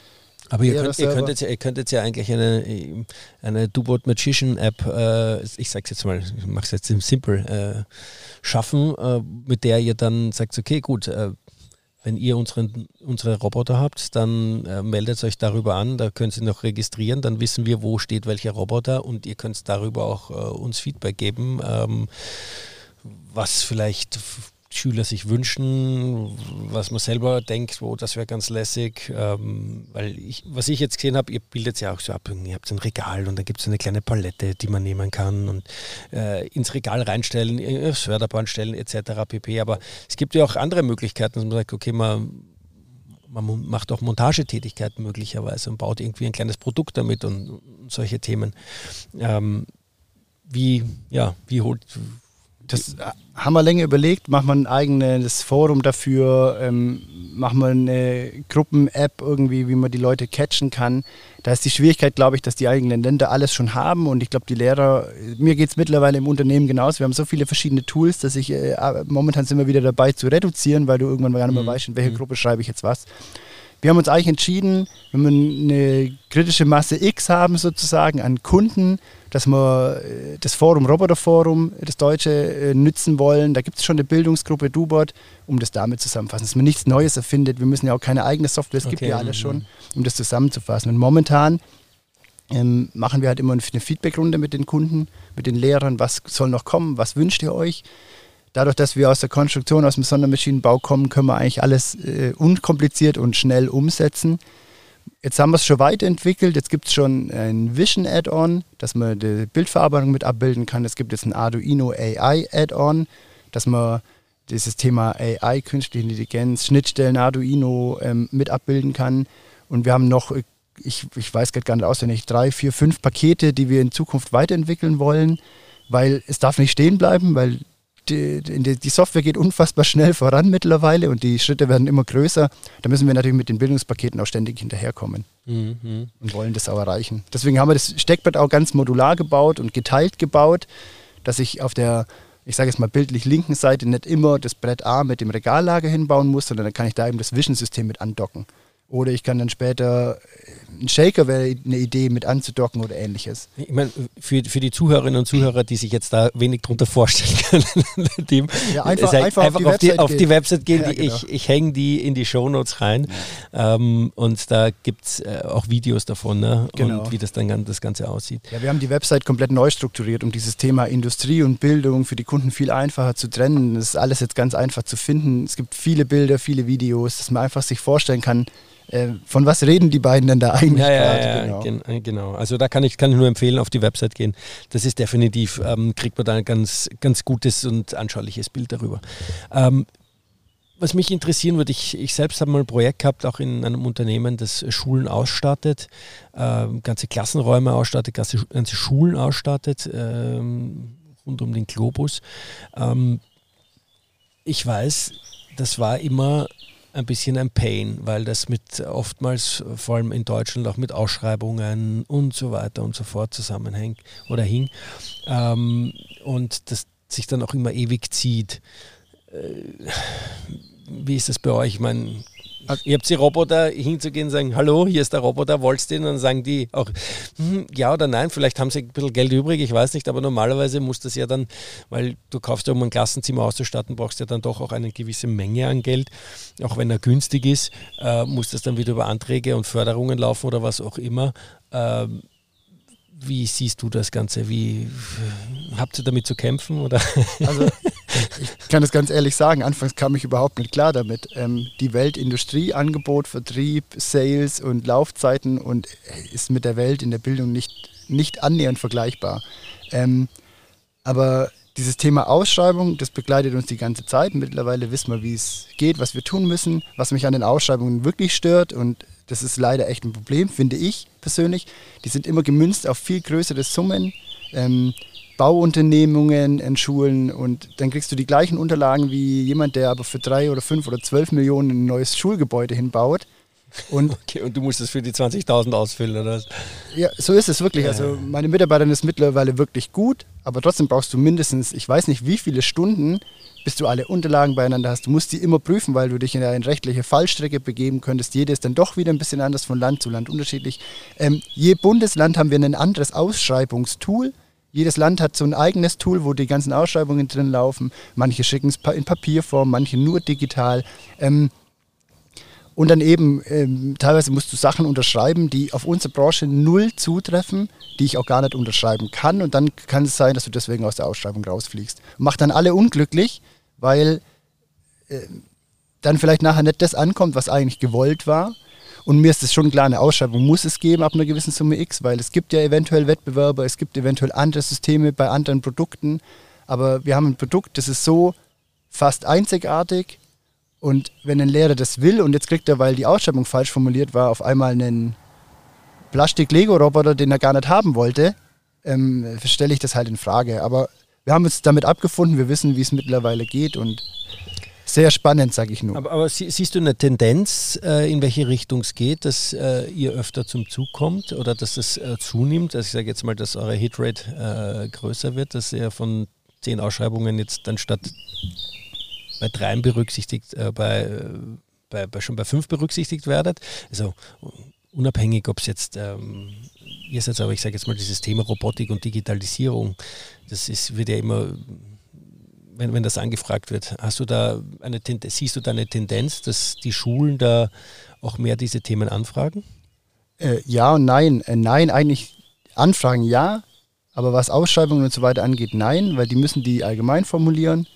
Speaker 2: aber ihr könnt, ihr, könnt jetzt, ihr könnt, jetzt, ja eigentlich eine, eine Dubot Magician App, äh, ich sag's jetzt mal, ich mache es jetzt im Simple, äh, schaffen, äh, mit der ihr dann sagt, okay, gut, äh, wenn ihr unseren, unsere Roboter habt, dann äh, meldet euch darüber an, da könnt ihr noch registrieren, dann wissen wir, wo steht welcher Roboter und ihr könnt darüber auch äh, uns Feedback geben, ähm, was vielleicht Schüler sich wünschen, was man selber denkt, wo das wäre ganz lässig. Ähm, weil ich, was ich jetzt gesehen habe, ihr bildet ja auch so ab, ihr habt ein Regal und dann gibt es eine kleine Palette, die man nehmen kann und äh, ins Regal reinstellen, aufs Förderband stellen etc. pp. Aber es gibt ja auch andere Möglichkeiten, dass man sagt, okay, man, man macht auch Montagetätigkeiten möglicherweise und baut irgendwie ein kleines Produkt damit und, und solche Themen. Ähm, wie, ja, wie holt,
Speaker 1: das haben wir länger überlegt, machen wir ein eigenes Forum dafür, ähm, machen wir eine Gruppen-App irgendwie, wie man die Leute catchen kann. Da ist die Schwierigkeit, glaube ich, dass die eigenen Länder alles schon haben und ich glaube, die Lehrer, mir geht es mittlerweile im Unternehmen genauso, wir haben so viele verschiedene Tools, dass ich, äh, momentan sind wir wieder dabei zu reduzieren, weil du irgendwann gar nicht mehr mhm. weißt, in welche mhm. Gruppe schreibe ich jetzt was. Wir haben uns eigentlich entschieden, wenn wir eine kritische Masse X haben sozusagen an Kunden, dass wir äh, das Forum Roboterforum, das deutsche, äh, nützen wollen. Da gibt es schon eine Bildungsgruppe Dubot, um das damit zusammenzufassen, dass man nichts Neues erfindet. Wir müssen ja auch keine eigene Software, es okay. gibt ja alles schon, mhm. um das zusammenzufassen. Und momentan ähm, machen wir halt immer eine Feedbackrunde mit den Kunden, mit den Lehrern, was soll noch kommen, was wünscht ihr euch dadurch, dass wir aus der Konstruktion, aus dem Sondermaschinenbau kommen, können wir eigentlich alles äh, unkompliziert und schnell umsetzen. Jetzt haben wir es schon weiterentwickelt. Jetzt gibt es schon ein Vision Add-on, dass man die Bildverarbeitung mit abbilden kann. Es gibt jetzt ein Arduino AI Add-on, dass man dieses Thema AI, künstliche Intelligenz, Schnittstellen Arduino ähm, mit abbilden kann. Und wir haben noch, ich, ich weiß gerade gar nicht auswendig, drei, vier, fünf Pakete, die wir in Zukunft weiterentwickeln wollen, weil es darf nicht stehen bleiben, weil die, die, die, Software geht unfassbar schnell voran mittlerweile und die Schritte werden immer größer. Da müssen wir natürlich mit den Bildungspaketen auch ständig hinterherkommen mhm. und wollen das auch erreichen. Deswegen haben wir das Steckbrett auch ganz modular gebaut und geteilt gebaut, dass ich auf der, ich sage jetzt mal bildlich linken Seite nicht immer das Brett A mit dem Regallager hinbauen muss, sondern dann kann ich da eben das Vision-System mit andocken. Oder ich kann dann später ein Shaker wäre eine Idee mit anzudocken oder ähnliches.
Speaker 2: Ich meine, für, für die Zuhörerinnen und Zuhörer, die sich jetzt da wenig drunter vorstellen können, dem, ja, einfach, einfach, einfach, auf, die, auf, die, Website gehen. Ja, genau. Ich, ich hänge die in die Shownotes rein. Ja. Ähm, und da gibt es äh, auch Videos davon ne? genau. und wie das dann das Ganze aussieht.
Speaker 1: Ja, wir haben die Website komplett neu strukturiert, um dieses Thema Industrie und Bildung für die Kunden viel einfacher zu trennen. Das ist alles jetzt ganz einfach zu finden. Es gibt viele Bilder, viele Videos, dass man einfach sich vorstellen kann, von was reden die beiden denn da eigentlich ja?
Speaker 2: Ja, ja, genau. Äh, genau. Also da kann ich, kann ich nur empfehlen, auf die Website gehen. Das ist definitiv, ähm, kriegt man da ein ganz, ganz gutes und anschauliches Bild darüber. Ähm, was mich interessieren würde, ich, ich selbst habe mal ein Projekt gehabt, auch in einem Unternehmen, das Schulen ausstattet, äh, ganze Klassenräume ausstattet, ganze, ganze Schulen ausstattet, äh, rund um den Globus. Ähm, ich weiß, das war immer ein bisschen ein Pain, weil das mit oftmals, vor allem in Deutschland, auch mit Ausschreibungen und so weiter und so fort zusammenhängt oder hing. Ähm, und das sich dann auch immer ewig zieht. Äh, wie ist das bei euch? Ich meine, ihr habt die Roboter hinzugehen und sagen, hallo, hier ist der Roboter, wollt's den? Und dann sagen die auch, hm, ja oder nein, vielleicht haben sie ein bisschen Geld übrig, ich weiß nicht, aber normalerweise muss das ja dann, weil du kaufst ja, um ein Klassenzimmer auszustatten, brauchst du ja dann doch auch eine gewisse Menge an Geld, auch wenn er günstig ist, äh, muss das dann wieder über Anträge und Förderungen laufen oder was auch immer. Ähm, wie siehst du das Ganze? Wie habt ihr damit zu kämpfen? Oder?
Speaker 1: Also ich kann es ganz ehrlich sagen, anfangs kam ich überhaupt nicht klar damit. Ähm, die Weltindustrie, Angebot, Vertrieb, Sales und Laufzeiten und äh, ist mit der Welt in der Bildung nicht, nicht annähernd vergleichbar. Ähm, aber dieses Thema Ausschreibung, das begleitet uns die ganze Zeit. Mittlerweile wissen wir, wie es geht, was wir tun müssen, was mich an den Ausschreibungen wirklich stört und das ist leider echt ein Problem, finde ich persönlich. Die sind immer gemünzt auf viel größere Summen. Ähm, Bauunternehmungen in Schulen und dann kriegst du die gleichen Unterlagen wie jemand, der aber für drei oder fünf oder zwölf Millionen ein neues Schulgebäude hinbaut.
Speaker 2: Und, okay, und du musst es für die 20.000 ausfüllen, oder was?
Speaker 1: Ja, so ist es wirklich. Also meine Mitarbeiterin ist mittlerweile wirklich gut. aber trotzdem brauchst du mindestens, ich weiß nicht wie viele Stunden, bis du alle Unterlagen beieinander hast. Du musst die immer prüfen, weil du dich in eine rechtliche Fallstrecke begeben könntest. Jede ist dann doch wieder ein bisschen anders von Land zu Land unterschiedlich. Ähm, je Bundesland haben wir ein anderes Ausschreibungstool. Jedes Land hat so ein eigenes Tool, wo die ganzen Ausschreibungen drin laufen. Manche schicken es in Papierform, manche nur digital. Ähm, und dann eben, ähm, teilweise musst du Sachen unterschreiben, die auf unsere Branche null zutreffen, die ich auch gar nicht unterschreiben kann. Und dann kann es sein, dass du deswegen aus der Ausschreibung rausfliegst. Macht dann alle unglücklich, weil äh, dann vielleicht nachher nicht das ankommt, was eigentlich gewollt war. Und mir ist es schon klar, eine Ausschreibung muss es geben ab einer gewissen Summe X, weil es gibt ja eventuell Wettbewerber, es gibt eventuell andere Systeme bei anderen Produkten. Aber wir haben ein Produkt, das ist so fast einzigartig, und wenn ein Lehrer das will und jetzt kriegt er, weil die Ausschreibung falsch formuliert war, auf einmal einen Plastik-Lego-Roboter, den er gar nicht haben wollte, ähm, stelle ich das halt in Frage. Aber wir haben uns damit abgefunden, wir wissen, wie es mittlerweile geht und sehr spannend, sage ich nur.
Speaker 2: Aber, aber, siehst du eine Tendenz, äh, in welche Richtung es geht, dass äh, ihr öfter zum Zug kommt oder dass es äh, zunimmt? Also ich sage jetzt mal, dass eure Hitrate größer wird, dass ihr von zehn Ausschreibungen jetzt dann statt bei dreien berücksichtigt, bei, bei, bei, schon bei fünf berücksichtigt werdet. Also unabhängig, ob es jetzt ähm, ihr seid, aber ich sage jetzt mal dieses Thema Robotik und Digitalisierung, das ist, wird ja immer, wenn, wenn das angefragt wird, hast du da eine siehst du da eine Tendenz, dass die Schulen da auch mehr diese Themen anfragen?
Speaker 1: Äh, ja und nein. Äh, nein, eigentlich Anfragen ja, aber was Ausschreibungen und so weiter angeht, nein, weil die müssen die allgemein formulieren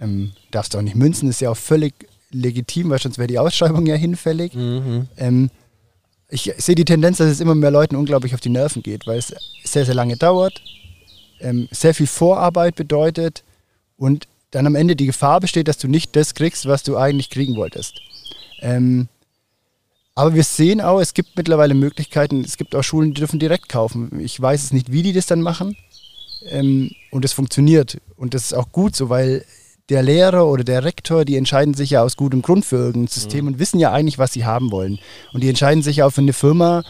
Speaker 1: ähm, darfst du auch nicht münzen, ist ja auch völlig legitim, weil sonst wäre die Ausschreibung ja hinfällig. Mhm. Ähm, ich sehe die Tendenz, dass es immer mehr Leuten unglaublich auf die Nerven geht, weil es sehr, sehr lange dauert, ähm, sehr viel Vorarbeit bedeutet und dann am Ende die Gefahr besteht, dass du nicht das kriegst, was du eigentlich kriegen wolltest. Ähm, aber wir sehen auch, es gibt mittlerweile Möglichkeiten, es gibt auch Schulen, die dürfen direkt kaufen. Ich weiß es nicht, wie die das dann machen. Ähm, und es funktioniert. Und das ist auch gut so, weil der Lehrer oder der Rektor, die entscheiden sich ja aus gutem Grund für irgendein System mhm. und wissen ja eigentlich, was sie haben wollen. Und die entscheiden sich auch für eine Firma,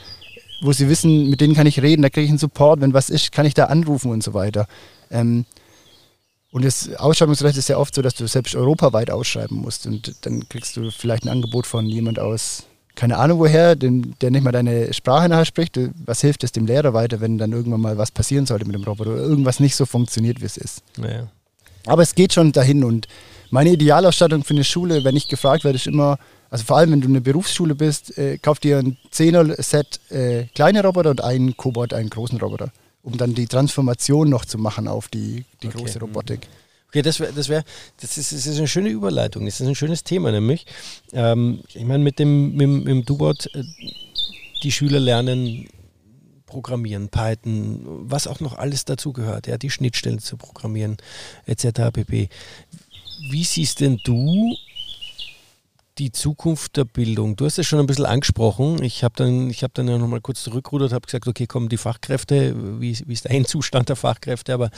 Speaker 1: wo sie wissen, mit denen kann ich reden, da kriege ich einen Support, wenn was ist, kann ich da anrufen und so weiter. Ähm, und das Ausschreibungsrecht ist ja oft so, dass du selbst europaweit ausschreiben musst und dann kriegst du vielleicht ein Angebot von jemand aus, keine Ahnung woher, den, der nicht mal deine Sprache nachher spricht. Was hilft es dem Lehrer weiter, wenn dann irgendwann mal was passieren sollte mit dem Roboter oder irgendwas nicht so funktioniert, wie es ist? Naja. Aber es geht schon dahin und meine Idealausstattung für eine Schule, wenn ich gefragt werde, ist immer, also vor allem wenn du eine Berufsschule bist, äh, kauf dir ein 10er-Set äh, kleine Roboter und einen Cobot, einen großen Roboter, um dann die Transformation noch zu machen auf die, die okay. große Robotik.
Speaker 2: Okay, das wäre, das, wär, das, ist, das ist eine schöne Überleitung, das ist ein schönes Thema nämlich. Ähm, ich meine, mit dem, mit, mit dem Dubot, äh, die Schüler lernen Programmieren, Python, was auch noch alles dazu gehört, ja, die Schnittstellen zu programmieren, etc. pp. Wie siehst denn du die Zukunft der Bildung? Du hast es schon ein bisschen angesprochen. Ich habe dann, hab dann ja nochmal kurz zurückrudert, habe gesagt, okay, kommen die Fachkräfte, wie, wie ist der Endzustand der Fachkräfte? Aber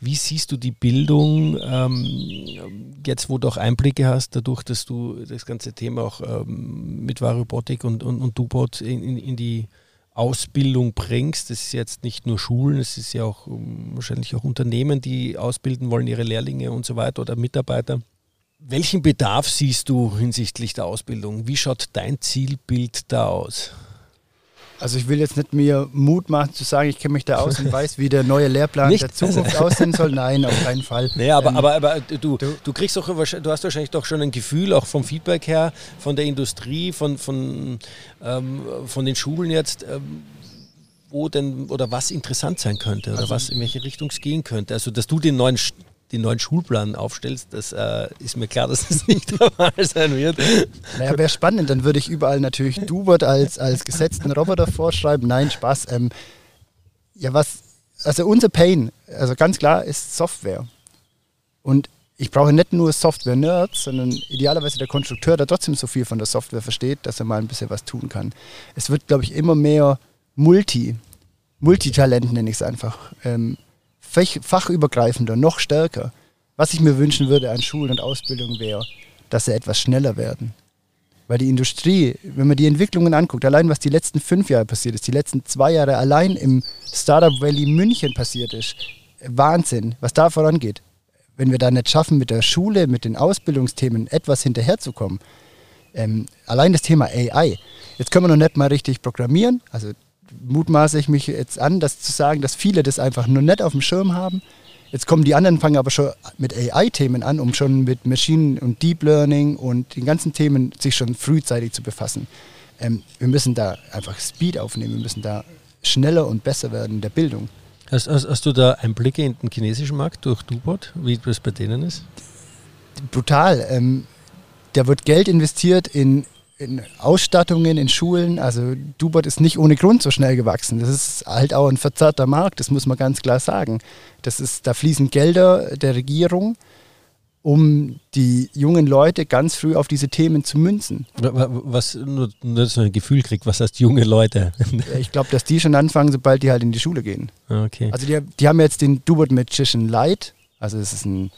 Speaker 2: wie siehst du die Bildung ähm, jetzt, wo du auch Einblicke hast, dadurch, dass du das ganze Thema auch ähm, mit Varobotik und, und, und Dubot in, in, in die Ausbildung bringst. Das ist jetzt nicht nur Schulen, es ist ja auch um, wahrscheinlich auch Unternehmen, die ausbilden wollen, ihre Lehrlinge und so weiter oder Mitarbeiter. Welchen Bedarf siehst du hinsichtlich der Ausbildung? Wie schaut dein Zielbild da aus?
Speaker 1: Also ich will jetzt nicht mir Mut machen zu sagen, ich kenne mich da aus und weiß, wie der neue Lehrplan nicht? der Zukunft aussehen soll. Nein, auf keinen Fall.
Speaker 2: Nee, aber, ähm, aber, aber du, du, du kriegst doch, du hast wahrscheinlich doch schon ein Gefühl, auch vom Feedback her, von der Industrie, von, von, ähm, von den Schulen jetzt, ähm, wo denn oder was interessant sein könnte oder also, was in welche Richtung es gehen könnte. Also dass du den neuen den neuen Schulplan aufstellst, das äh, ist mir klar, dass das nicht der Fall sein wird.
Speaker 1: Naja, wäre spannend, dann würde ich überall natürlich Dubert als, als gesetzten Roboter vorschreiben. Nein, Spaß. Ähm, ja, was, also unser Pain, also ganz klar, ist Software. Und ich brauche nicht nur Software-Nerds, sondern idealerweise der Konstrukteur, der trotzdem so viel von der Software versteht, dass er mal ein bisschen was tun kann. Es wird, glaube ich, immer mehr Multi, Multitalent nenne ich es einfach. Ähm, fachübergreifender, noch stärker. Was ich mir wünschen würde an Schulen und Ausbildung wäre, dass sie etwas schneller werden. Weil die Industrie, wenn man die Entwicklungen anguckt, allein was die letzten fünf Jahre passiert ist, die letzten zwei Jahre allein im Startup Valley München passiert ist, Wahnsinn, was da vorangeht. Wenn wir da nicht schaffen, mit der Schule, mit den Ausbildungsthemen etwas hinterherzukommen, ähm, allein das Thema AI, jetzt können wir noch nicht mal richtig programmieren, also mutmaße ich mich jetzt an, das zu sagen, dass viele das einfach nur nicht auf dem Schirm haben. Jetzt kommen die anderen, fangen aber schon mit AI-Themen an, um schon mit Machine und Deep Learning und den ganzen Themen sich schon frühzeitig zu befassen. Ähm, wir müssen da einfach Speed aufnehmen, wir müssen da schneller und besser werden in der Bildung.
Speaker 2: Hast, hast, hast du da Einblicke in den chinesischen Markt durch Dubot, wie das bei denen ist?
Speaker 1: Brutal. Ähm, da wird Geld investiert in in Ausstattungen, in Schulen. Also Dubot ist nicht ohne Grund so schnell gewachsen. Das ist halt auch ein verzerrter Markt, das muss man ganz klar sagen. Das ist, da fließen Gelder der Regierung, um die jungen Leute ganz früh auf diese Themen zu münzen.
Speaker 2: Was, nur, nur so ein Gefühl kriegt, was heißt junge Leute?
Speaker 1: ich glaube, dass die schon anfangen, sobald die halt in die Schule gehen.
Speaker 2: Ah, okay.
Speaker 1: Also die, die haben jetzt den Dubot Magician Lite, also es ist ein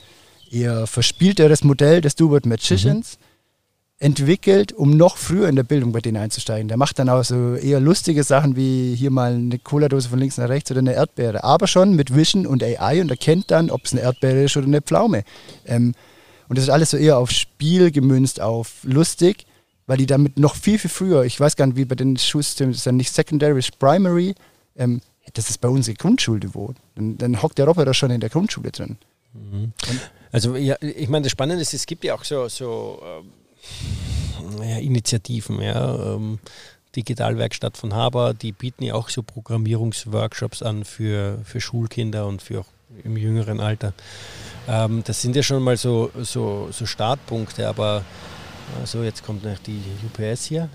Speaker 1: eher verspielteres Modell des Dubot Magicians. Mhm entwickelt, um noch früher in der Bildung bei denen einzusteigen. Der macht dann auch so eher lustige Sachen wie hier mal eine Cola-Dose von links nach rechts oder eine Erdbeere. Aber schon mit Vision und AI und erkennt dann, ob es eine Erdbeere ist oder eine Pflaume. Ähm, und das ist alles so eher auf Spiel gemünzt, auf lustig, weil die damit noch viel, viel früher, ich weiß gar nicht, wie bei den Schulsystemen, das ist dann nicht Secondary, ist Primary, ähm, das ist bei uns im Grundschulniveau. Dann, dann hockt der Roboter schon in der Grundschule drin.
Speaker 2: Mhm. Also ja, ich meine, das Spannende ist, es gibt ja auch so, so ähm ja, Initiativen, ja. Ähm, Digitalwerkstatt von Haber, die bieten ja auch so Programmierungsworkshops an für, für Schulkinder und für auch im jüngeren Alter. Ähm, das sind ja schon mal so, so, so Startpunkte, aber also jetzt kommt noch die UPS hier.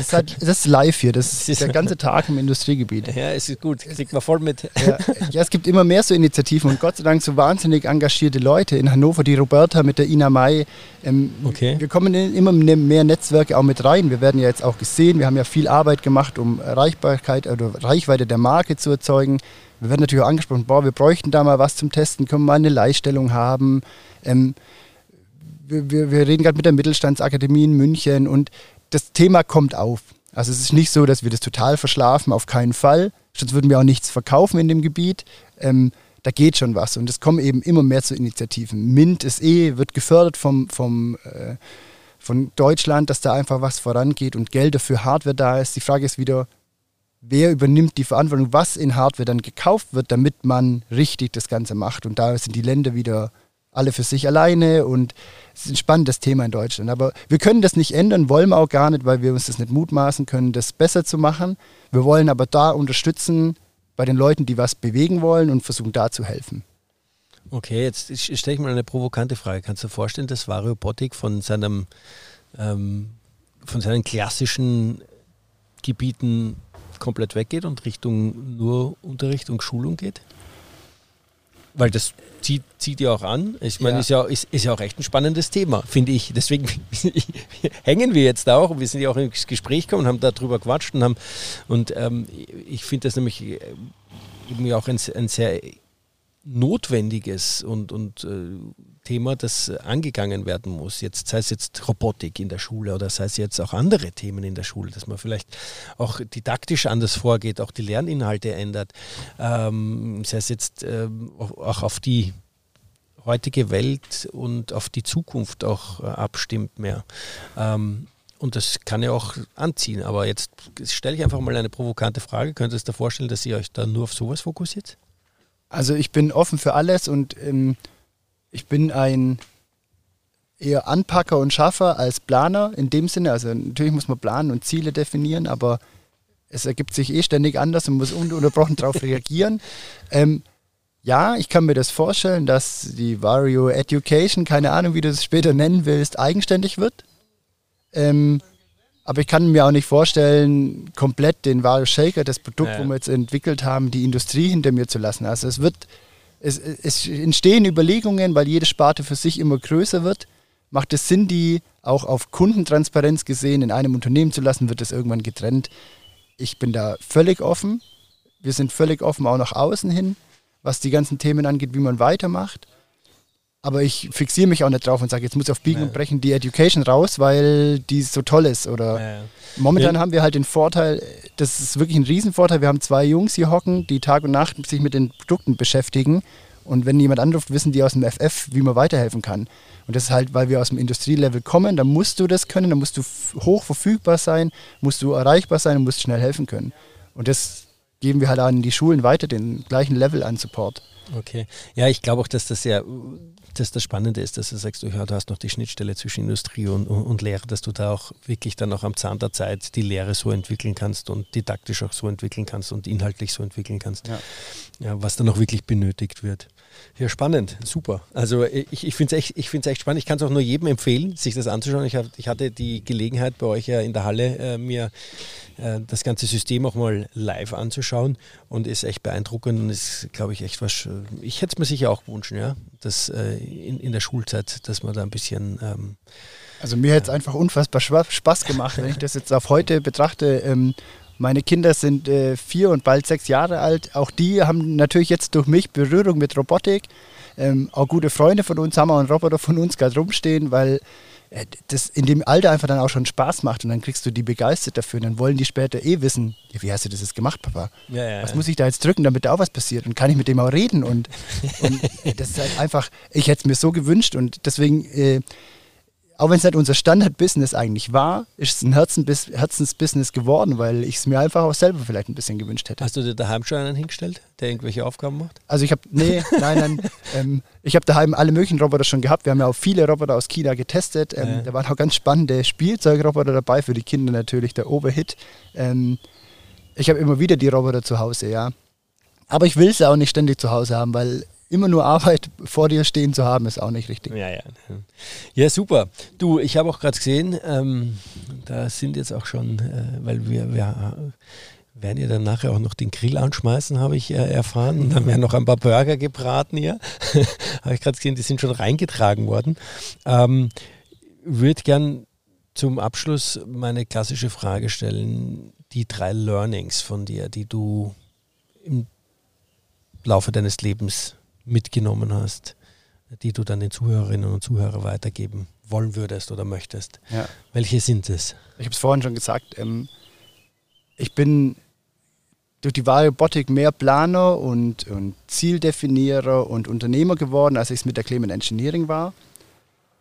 Speaker 1: Ist halt, das ist live hier, das ist der ganze Tag im Industriegebiet.
Speaker 2: Ja, es ist gut, kriegt man voll mit.
Speaker 1: Ja, ja, es gibt immer mehr so Initiativen und Gott sei Dank so wahnsinnig engagierte Leute. In Hannover die Roberta mit der Ina Mai. Ähm,
Speaker 2: okay.
Speaker 1: Wir kommen in immer mehr Netzwerke auch mit rein. Wir werden ja jetzt auch gesehen, wir haben ja viel Arbeit gemacht, um Erreichbarkeit oder Reichweite der Marke zu erzeugen. Wir werden natürlich auch angesprochen, boah, wir bräuchten da mal was zum Testen, können wir mal eine Leihstellung haben. Ähm, wir, wir, reden gerade mit der Mittelstandsakademie in München und das Thema kommt auf. Also es ist nicht so, dass wir das total verschlafen, auf keinen Fall. Sonst würden wir auch nichts verkaufen in dem Gebiet. Ähm, da geht schon was und es kommen eben immer mehr zu Initiativen. MINT ist eh, wird gefördert vom, vom, äh, von Deutschland, dass da einfach was vorangeht und Geld dafür Hardware da ist. Die Frage ist wieder, wer übernimmt die Verantwortung, was in Hardware dann gekauft wird, damit man richtig das Ganze macht. Und da sind die Länder wieder alle für sich alleine und es ist ein spannendes Thema in Deutschland. Aber wir können das nicht ändern, wollen wir auch gar nicht, weil wir uns das nicht mutmaßen können, das besser zu machen. Wir wollen aber da unterstützen bei den Leuten, die was bewegen wollen und versuchen da zu helfen.
Speaker 2: Okay, jetzt stelle ich mal eine provokante Frage. Kannst du dir vorstellen, dass Variobotik von seinem ähm, von seinen klassischen Gebieten komplett weggeht und Richtung nur Unterricht und Schulung geht? Weil das zieht, zieht ja auch an. Ich meine, ja. Ist, ja, ist, ist ja auch echt ein spannendes Thema, finde ich. Deswegen hängen wir jetzt da auch. Wir sind ja auch ins Gespräch gekommen, haben darüber gequatscht und haben und ähm, ich finde das nämlich äh, eben auch ein, ein sehr notwendiges und, und äh, Thema, das angegangen werden muss. Jetzt sei es jetzt Robotik in der Schule oder sei es jetzt auch andere Themen in der Schule, dass man vielleicht auch didaktisch anders vorgeht, auch die Lerninhalte ändert, ähm, sei es jetzt ähm, auch auf die heutige Welt und auf die Zukunft auch äh, abstimmt mehr. Ähm, und das kann ja auch anziehen. Aber jetzt stelle ich einfach mal eine provokante Frage. Könntest du dir vorstellen, dass ihr euch da nur auf sowas fokussiert?
Speaker 1: Also ich bin offen für alles und ähm, ich bin ein eher Anpacker und Schaffer als Planer in dem Sinne. Also natürlich muss man planen und Ziele definieren, aber es ergibt sich eh ständig anders und muss ununterbrochen darauf reagieren. Ähm, ja, ich kann mir das vorstellen, dass die Vario Education, keine Ahnung, wie du es später nennen willst, eigenständig wird. Ähm, aber ich kann mir auch nicht vorstellen, komplett den Vario Shaker, das Produkt, ja. wo wir jetzt entwickelt haben, die Industrie hinter mir zu lassen. Also es wird, es, es entstehen Überlegungen, weil jede Sparte für sich immer größer wird. Macht es Sinn, die auch auf Kundentransparenz gesehen in einem Unternehmen zu lassen, wird es irgendwann getrennt. Ich bin da völlig offen. Wir sind völlig offen auch nach außen hin, was die ganzen Themen angeht, wie man weitermacht. Aber ich fixiere mich auch nicht drauf und sage, jetzt muss auf Biegen ja. und Brechen die Education raus, weil die so toll ist. Oder ja, ja. momentan haben wir halt den Vorteil, das ist wirklich ein Riesenvorteil. Wir haben zwei Jungs hier hocken, die Tag und Nacht sich mit den Produkten beschäftigen. Und wenn jemand anruft, wissen die aus dem FF, wie man weiterhelfen kann. Und das ist halt, weil wir aus dem Industrielevel kommen, da musst du das können, da musst du hoch verfügbar sein, musst du erreichbar sein und musst schnell helfen können. Und das geben wir halt an die Schulen weiter, den gleichen Level an Support.
Speaker 2: Okay. Ja, ich glaube auch, dass das ja das das Spannende ist, dass du sagst, du, ja, du hast noch die Schnittstelle zwischen Industrie und, und, Lehre, dass du da auch wirklich dann auch am Zahn der Zeit die Lehre so entwickeln kannst und didaktisch auch so entwickeln kannst und inhaltlich so entwickeln kannst, ja. Ja, was dann auch wirklich benötigt wird. Ja, spannend, super. Also ich, ich finde es echt, echt spannend. Ich kann es auch nur jedem empfehlen, sich das anzuschauen. Ich, hab, ich hatte die Gelegenheit bei euch ja in der Halle äh, mir äh, das ganze System auch mal live anzuschauen und ist echt beeindruckend und ist, glaube ich, echt was. Ich hätte es mir sicher auch gewünscht, ja, dass äh, in, in der Schulzeit, dass man da ein bisschen. Ähm,
Speaker 1: also mir hätte es einfach unfassbar Spaß gemacht, wenn ich das jetzt auf heute betrachte. Ähm, meine Kinder sind äh, vier und bald sechs Jahre alt. Auch die haben natürlich jetzt durch mich Berührung mit Robotik. Ähm, auch gute Freunde von uns haben auch einen Roboter von uns gerade rumstehen, weil äh, das in dem Alter einfach dann auch schon Spaß macht und dann kriegst du die begeistert dafür und dann wollen die später eh wissen, ja, wie hast du das jetzt gemacht, Papa? Ja, ja, was muss ich da jetzt drücken, damit da auch was passiert? Und kann ich mit dem auch reden? Und, und das ist halt einfach, ich hätte es mir so gewünscht und deswegen äh, auch wenn es nicht unser Standard-Business eigentlich war, ist es ein Herzens Herzensbusiness geworden, weil ich es mir einfach auch selber vielleicht ein bisschen gewünscht hätte.
Speaker 2: Hast du dir daheim schon einen hingestellt, der irgendwelche Aufgaben macht?
Speaker 1: Also ich habe, nee, nein, nein, ähm, ich habe daheim alle möglichen Roboter schon gehabt. Wir haben ja auch viele Roboter aus China getestet. Ähm, ja. Da waren auch ganz spannende Spielzeugroboter dabei, für die Kinder natürlich der Oberhit. Ähm, ich habe immer wieder die Roboter zu Hause, ja. Aber ich will sie auch nicht ständig zu Hause haben, weil immer nur Arbeit vor dir stehen zu haben, ist auch nicht richtig.
Speaker 2: Ja, ja. Ja, super. Du, ich habe auch gerade gesehen, ähm, da sind jetzt auch schon, äh, weil wir, wir werden ja dann nachher auch noch den Grill anschmeißen, habe ich äh, erfahren. Und dann werden noch ein paar Burger gebraten hier. habe ich gerade gesehen, die sind schon reingetragen worden. Ähm, Würde gern zum Abschluss meine klassische Frage stellen. Die drei Learnings von dir, die du im Laufe deines Lebens mitgenommen hast, die du dann den Zuhörerinnen und Zuhörern weitergeben wollen würdest oder möchtest. Ja. Welche sind es?
Speaker 1: Ich habe es vorhin schon gesagt. Ähm, ich bin durch die wahre Robotik mehr Planer und, und Zieldefinierer und Unternehmer geworden, als ich es mit der Clement Engineering war.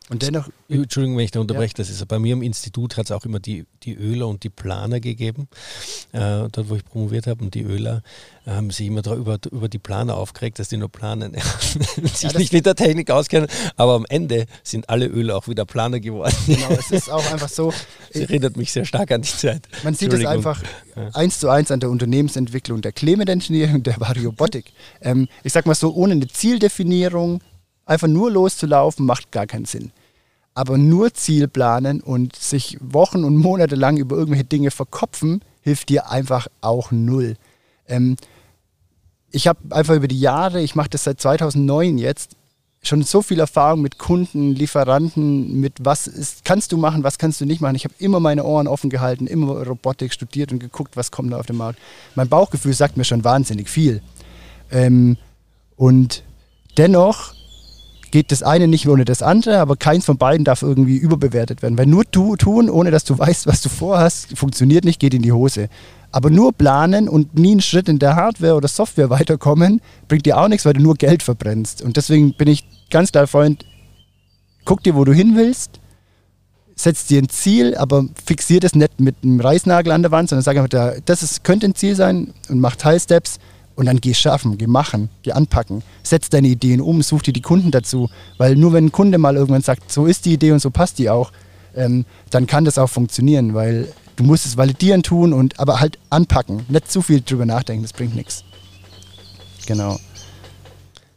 Speaker 2: Und dennoch. Entschuldigung, wenn ich da unterbreche, ja. das ist bei mir im Institut hat es auch immer die, die Öler und die Planer gegeben. Äh, dort, wo ich promoviert habe, und die Öler haben sich immer über, über die Planer aufgeregt, dass die nur planen, sich ja, nicht mit der Technik auskennen. Aber am Ende sind alle Öler auch wieder Planer geworden.
Speaker 1: Genau, es ist auch einfach so.
Speaker 2: Es erinnert mich sehr stark an die Zeit.
Speaker 1: Man sieht es einfach ja. eins zu eins an der Unternehmensentwicklung der Clement Engineering und der Variobotik. Ähm, ich sag mal so, ohne eine Zieldefinierung, Einfach nur loszulaufen macht gar keinen Sinn. Aber nur Ziel planen und sich Wochen und Monate lang über irgendwelche Dinge verkopfen, hilft dir einfach auch null. Ähm, ich habe einfach über die Jahre, ich mache das seit 2009 jetzt, schon so viel Erfahrung mit Kunden, Lieferanten, mit was ist, kannst du machen, was kannst du nicht machen. Ich habe immer meine Ohren offen gehalten, immer Robotik studiert und geguckt, was kommt da auf den Markt. Mein Bauchgefühl sagt mir schon wahnsinnig viel. Ähm, und dennoch geht das eine nicht ohne das andere, aber keins von beiden darf irgendwie überbewertet werden. Weil nur du tun, ohne dass du weißt, was du vorhast, funktioniert nicht, geht in die Hose. Aber nur planen und nie einen Schritt in der Hardware oder Software weiterkommen, bringt dir auch nichts, weil du nur Geld verbrennst. Und deswegen bin ich ganz klar Freund, guck dir, wo du hin willst, setz dir ein Ziel, aber fixier das nicht mit einem Reißnagel an der Wand, sondern sag einfach, das ist, könnte ein Ziel sein und mach Teilsteps und dann geh schaffen, geh machen, geh anpacken. Setz deine Ideen um, such dir die Kunden dazu. Weil nur wenn ein Kunde mal irgendwann sagt, so ist die Idee und so passt die auch, ähm, dann kann das auch funktionieren, weil du musst es validieren tun und aber halt anpacken. Nicht zu viel drüber nachdenken, das bringt nichts. Genau.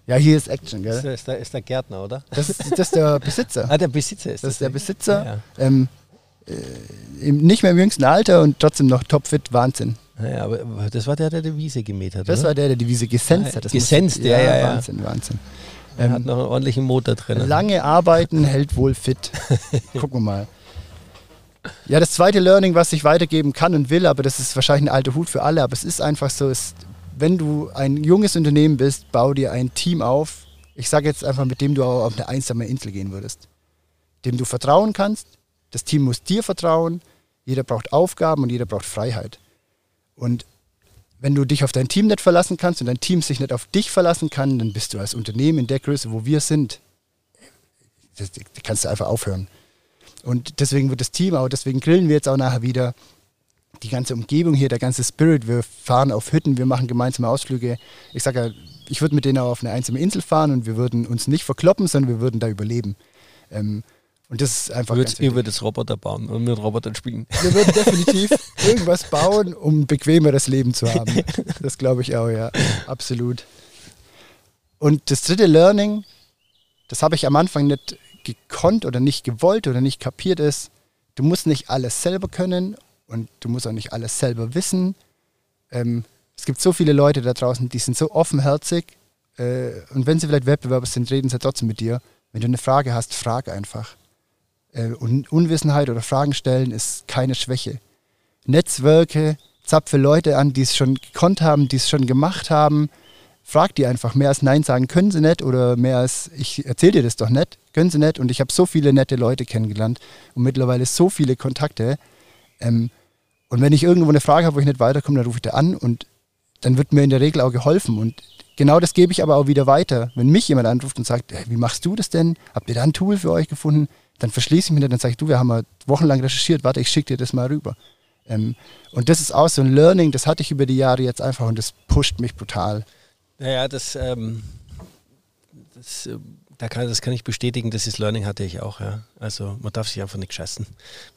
Speaker 1: Ja, hier ist Action, gell? Das
Speaker 2: ist der, ist der Gärtner, oder?
Speaker 1: Das ist, das ist der Besitzer.
Speaker 2: ah, der Besitzer
Speaker 1: ist das. Das ist der Besitzer. Ja, ja. Ähm, äh, nicht mehr im jüngsten Alter und trotzdem noch topfit, Wahnsinn.
Speaker 2: Naja, aber das war der, der die Wiese gemäht hat.
Speaker 1: Das
Speaker 2: oder?
Speaker 1: war der, der die Wiese gesenzt hat. Das
Speaker 2: gesenzt, ja, ja,
Speaker 1: ja, Wahnsinn, Wahnsinn.
Speaker 2: Er ähm, hat noch einen ordentlichen Motor drin.
Speaker 1: Lange arbeiten hält wohl fit. Gucken wir mal. Ja, das zweite Learning, was ich weitergeben kann und will, aber das ist wahrscheinlich ein alter Hut für alle, aber es ist einfach so, ist, wenn du ein junges Unternehmen bist, bau dir ein Team auf, ich sage jetzt einfach, mit dem du auf eine einsame Insel gehen würdest. Dem du vertrauen kannst, das Team muss dir vertrauen, jeder braucht Aufgaben und jeder braucht Freiheit. Und wenn du dich auf dein Team nicht verlassen kannst und dein Team sich nicht auf dich verlassen kann, dann bist du als Unternehmen in der Größe, wo wir sind, das, das kannst du einfach aufhören. Und deswegen wird das Team auch, deswegen grillen wir jetzt auch nachher wieder. Die ganze Umgebung hier, der ganze Spirit, wir fahren auf Hütten, wir machen gemeinsame Ausflüge. Ich sage ja, ich würde mit denen auch auf eine einsame Insel fahren und wir würden uns nicht verkloppen, sondern wir würden da überleben. Ähm, und das ist einfach.
Speaker 2: Würd, ihr würdet Roboter bauen und mit Robotern spielen.
Speaker 1: Wir würden definitiv irgendwas bauen, um ein bequemeres Leben zu haben. Das glaube ich auch, ja. Absolut. Und das dritte Learning, das habe ich am Anfang nicht gekonnt oder nicht gewollt oder nicht kapiert ist, du musst nicht alles selber können und du musst auch nicht alles selber wissen. Ähm, es gibt so viele Leute da draußen, die sind so offenherzig äh, und wenn sie vielleicht Wettbewerber sind, reden sie trotzdem mit dir. Wenn du eine Frage hast, frag einfach. Äh, und Unwissenheit oder Fragen stellen ist keine Schwäche. Netzwerke, zapfe Leute an, die es schon gekonnt haben, die es schon gemacht haben. Frag die einfach. Mehr als Nein sagen können sie nicht oder mehr als ich erzähle dir das doch nicht, können sie nicht. Und ich habe so viele nette Leute kennengelernt und mittlerweile so viele Kontakte. Ähm, und wenn ich irgendwo eine Frage habe, wo ich nicht weiterkomme, dann rufe ich da an und dann wird mir in der Regel auch geholfen. Und genau das gebe ich aber auch wieder weiter. Wenn mich jemand anruft und sagt, hey, wie machst du das denn? Habt ihr da ein Tool für euch gefunden? Dann verschließe ich mich nicht, dann sage ich, du, wir haben mal wochenlang recherchiert, warte, ich schicke dir das mal rüber. Ähm, und das ist auch so ein Learning, das hatte ich über die Jahre jetzt einfach und das pusht mich brutal.
Speaker 2: Naja, das, ähm, das äh, da kann, das kann ich bestätigen, das ist Learning hatte ich auch. Ja. Also man darf sich einfach nicht scheißen.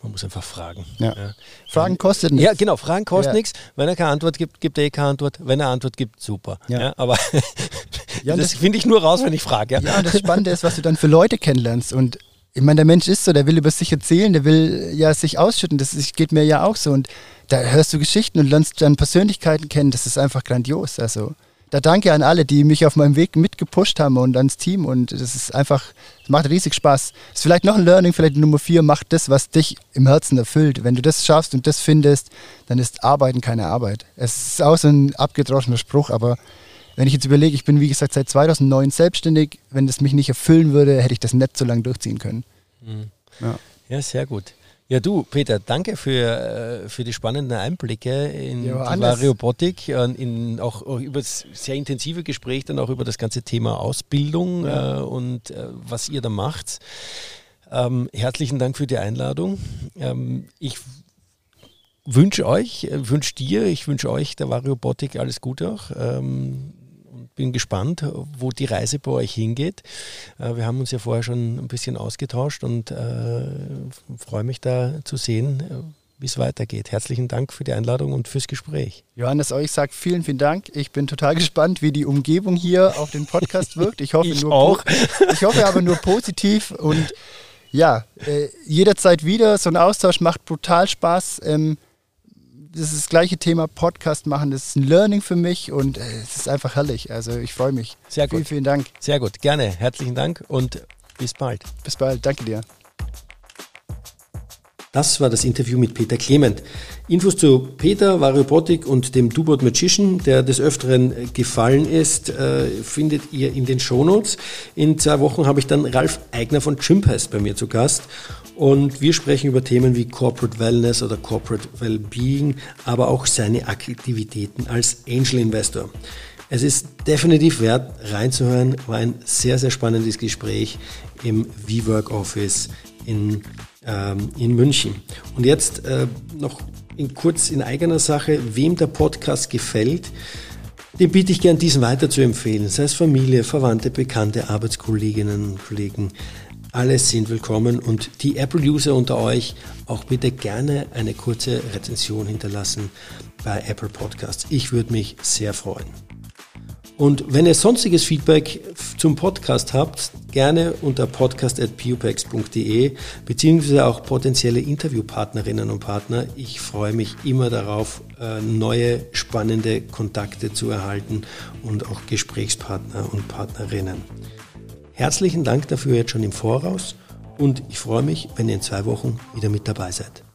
Speaker 2: Man muss einfach fragen.
Speaker 1: Ja. Ja. Fragen kostet nichts.
Speaker 2: Ja, genau, Fragen kosten nichts. Wenn er keine Antwort gibt, gibt er eh keine Antwort. Wenn er Antwort gibt, super. Ja. aber das, das finde ich nur raus, wenn ich frage.
Speaker 1: Ja. und das Spannende ist, was du dann für Leute kennenlernst. Und ich meine, der Mensch ist so, der will über sich erzählen, der will ja sich ausschütten. Das geht mir ja auch so. Und da hörst du Geschichten und lernst dann Persönlichkeiten kennen. Das ist einfach grandios. Also da danke an alle, die mich auf meinem Weg mitgepusht haben und ans Team. Und das ist einfach, es macht riesig Spaß. Das ist vielleicht noch ein Learning, vielleicht Nummer vier, mach das, was dich im Herzen erfüllt. Wenn du das schaffst und das findest, dann ist Arbeiten keine Arbeit. Es ist auch so ein abgedroschener Spruch, aber wenn ich jetzt überlege, ich bin wie gesagt seit 2009 selbstständig, wenn das mich nicht erfüllen würde, hätte ich das nicht so lange durchziehen können.
Speaker 2: Mhm. Ja. ja, sehr gut. Ja, du, Peter, danke für, äh, für die spannenden Einblicke in ja, die Variobotik, in auch, auch über das sehr intensive Gespräch dann auch über das ganze Thema Ausbildung ja. äh, und äh, was ihr da macht. Ähm, herzlichen Dank für die Einladung. Ähm, ich wünsche euch, äh, wünsche dir, ich wünsche euch der Variobotik alles Gute auch. Ähm, bin gespannt, wo die Reise bei euch hingeht. Äh, wir haben uns ja vorher schon ein bisschen ausgetauscht und äh, freue mich da zu sehen, äh, wie es weitergeht. Herzlichen Dank für die Einladung und fürs Gespräch.
Speaker 1: Johannes, euch sagt vielen, vielen Dank. Ich bin total gespannt, wie die Umgebung hier auf den Podcast wirkt. Ich hoffe,
Speaker 2: ich
Speaker 1: nur
Speaker 2: auch.
Speaker 1: ich hoffe aber nur positiv und ja, jederzeit wieder. So ein Austausch macht brutal Spaß. Ähm, das ist das gleiche Thema Podcast machen. Das ist ein Learning für mich und äh, es ist einfach herrlich. Also ich freue mich.
Speaker 2: Sehr gut.
Speaker 1: Vielen, vielen Dank.
Speaker 2: Sehr gut. Gerne. Herzlichen Dank und bis bald.
Speaker 1: Bis bald. Danke dir.
Speaker 2: Das war das Interview mit Peter Clement. Infos zu Peter, Variobotik und dem Dubot Magician, der des Öfteren gefallen ist, äh, findet ihr in den Shownotes. In zwei Wochen habe ich dann Ralf Eigner von Chimpass bei mir zu Gast und wir sprechen über Themen wie Corporate Wellness oder Corporate Wellbeing, aber auch seine Aktivitäten als Angel Investor. Es ist definitiv wert, reinzuhören. War ein sehr, sehr spannendes Gespräch im WeWork Office in, ähm, in München. Und jetzt äh, noch in, kurz in eigener Sache, wem der Podcast gefällt, dem biete ich gern, diesen weiter zu empfehlen, sei es Familie, Verwandte, Bekannte, Arbeitskolleginnen und Kollegen. Alle sind willkommen und die Apple-User unter euch auch bitte gerne eine kurze Rezension hinterlassen bei Apple Podcasts. Ich würde mich sehr freuen. Und wenn ihr sonstiges Feedback zum Podcast habt, gerne unter podcast.pupex.de beziehungsweise auch potenzielle Interviewpartnerinnen und Partner. Ich freue mich immer darauf, äh, neue spannende Kontakte zu erhalten und auch Gesprächspartner und Partnerinnen. Herzlichen Dank dafür jetzt schon im Voraus und ich freue mich, wenn ihr in zwei Wochen wieder mit dabei seid.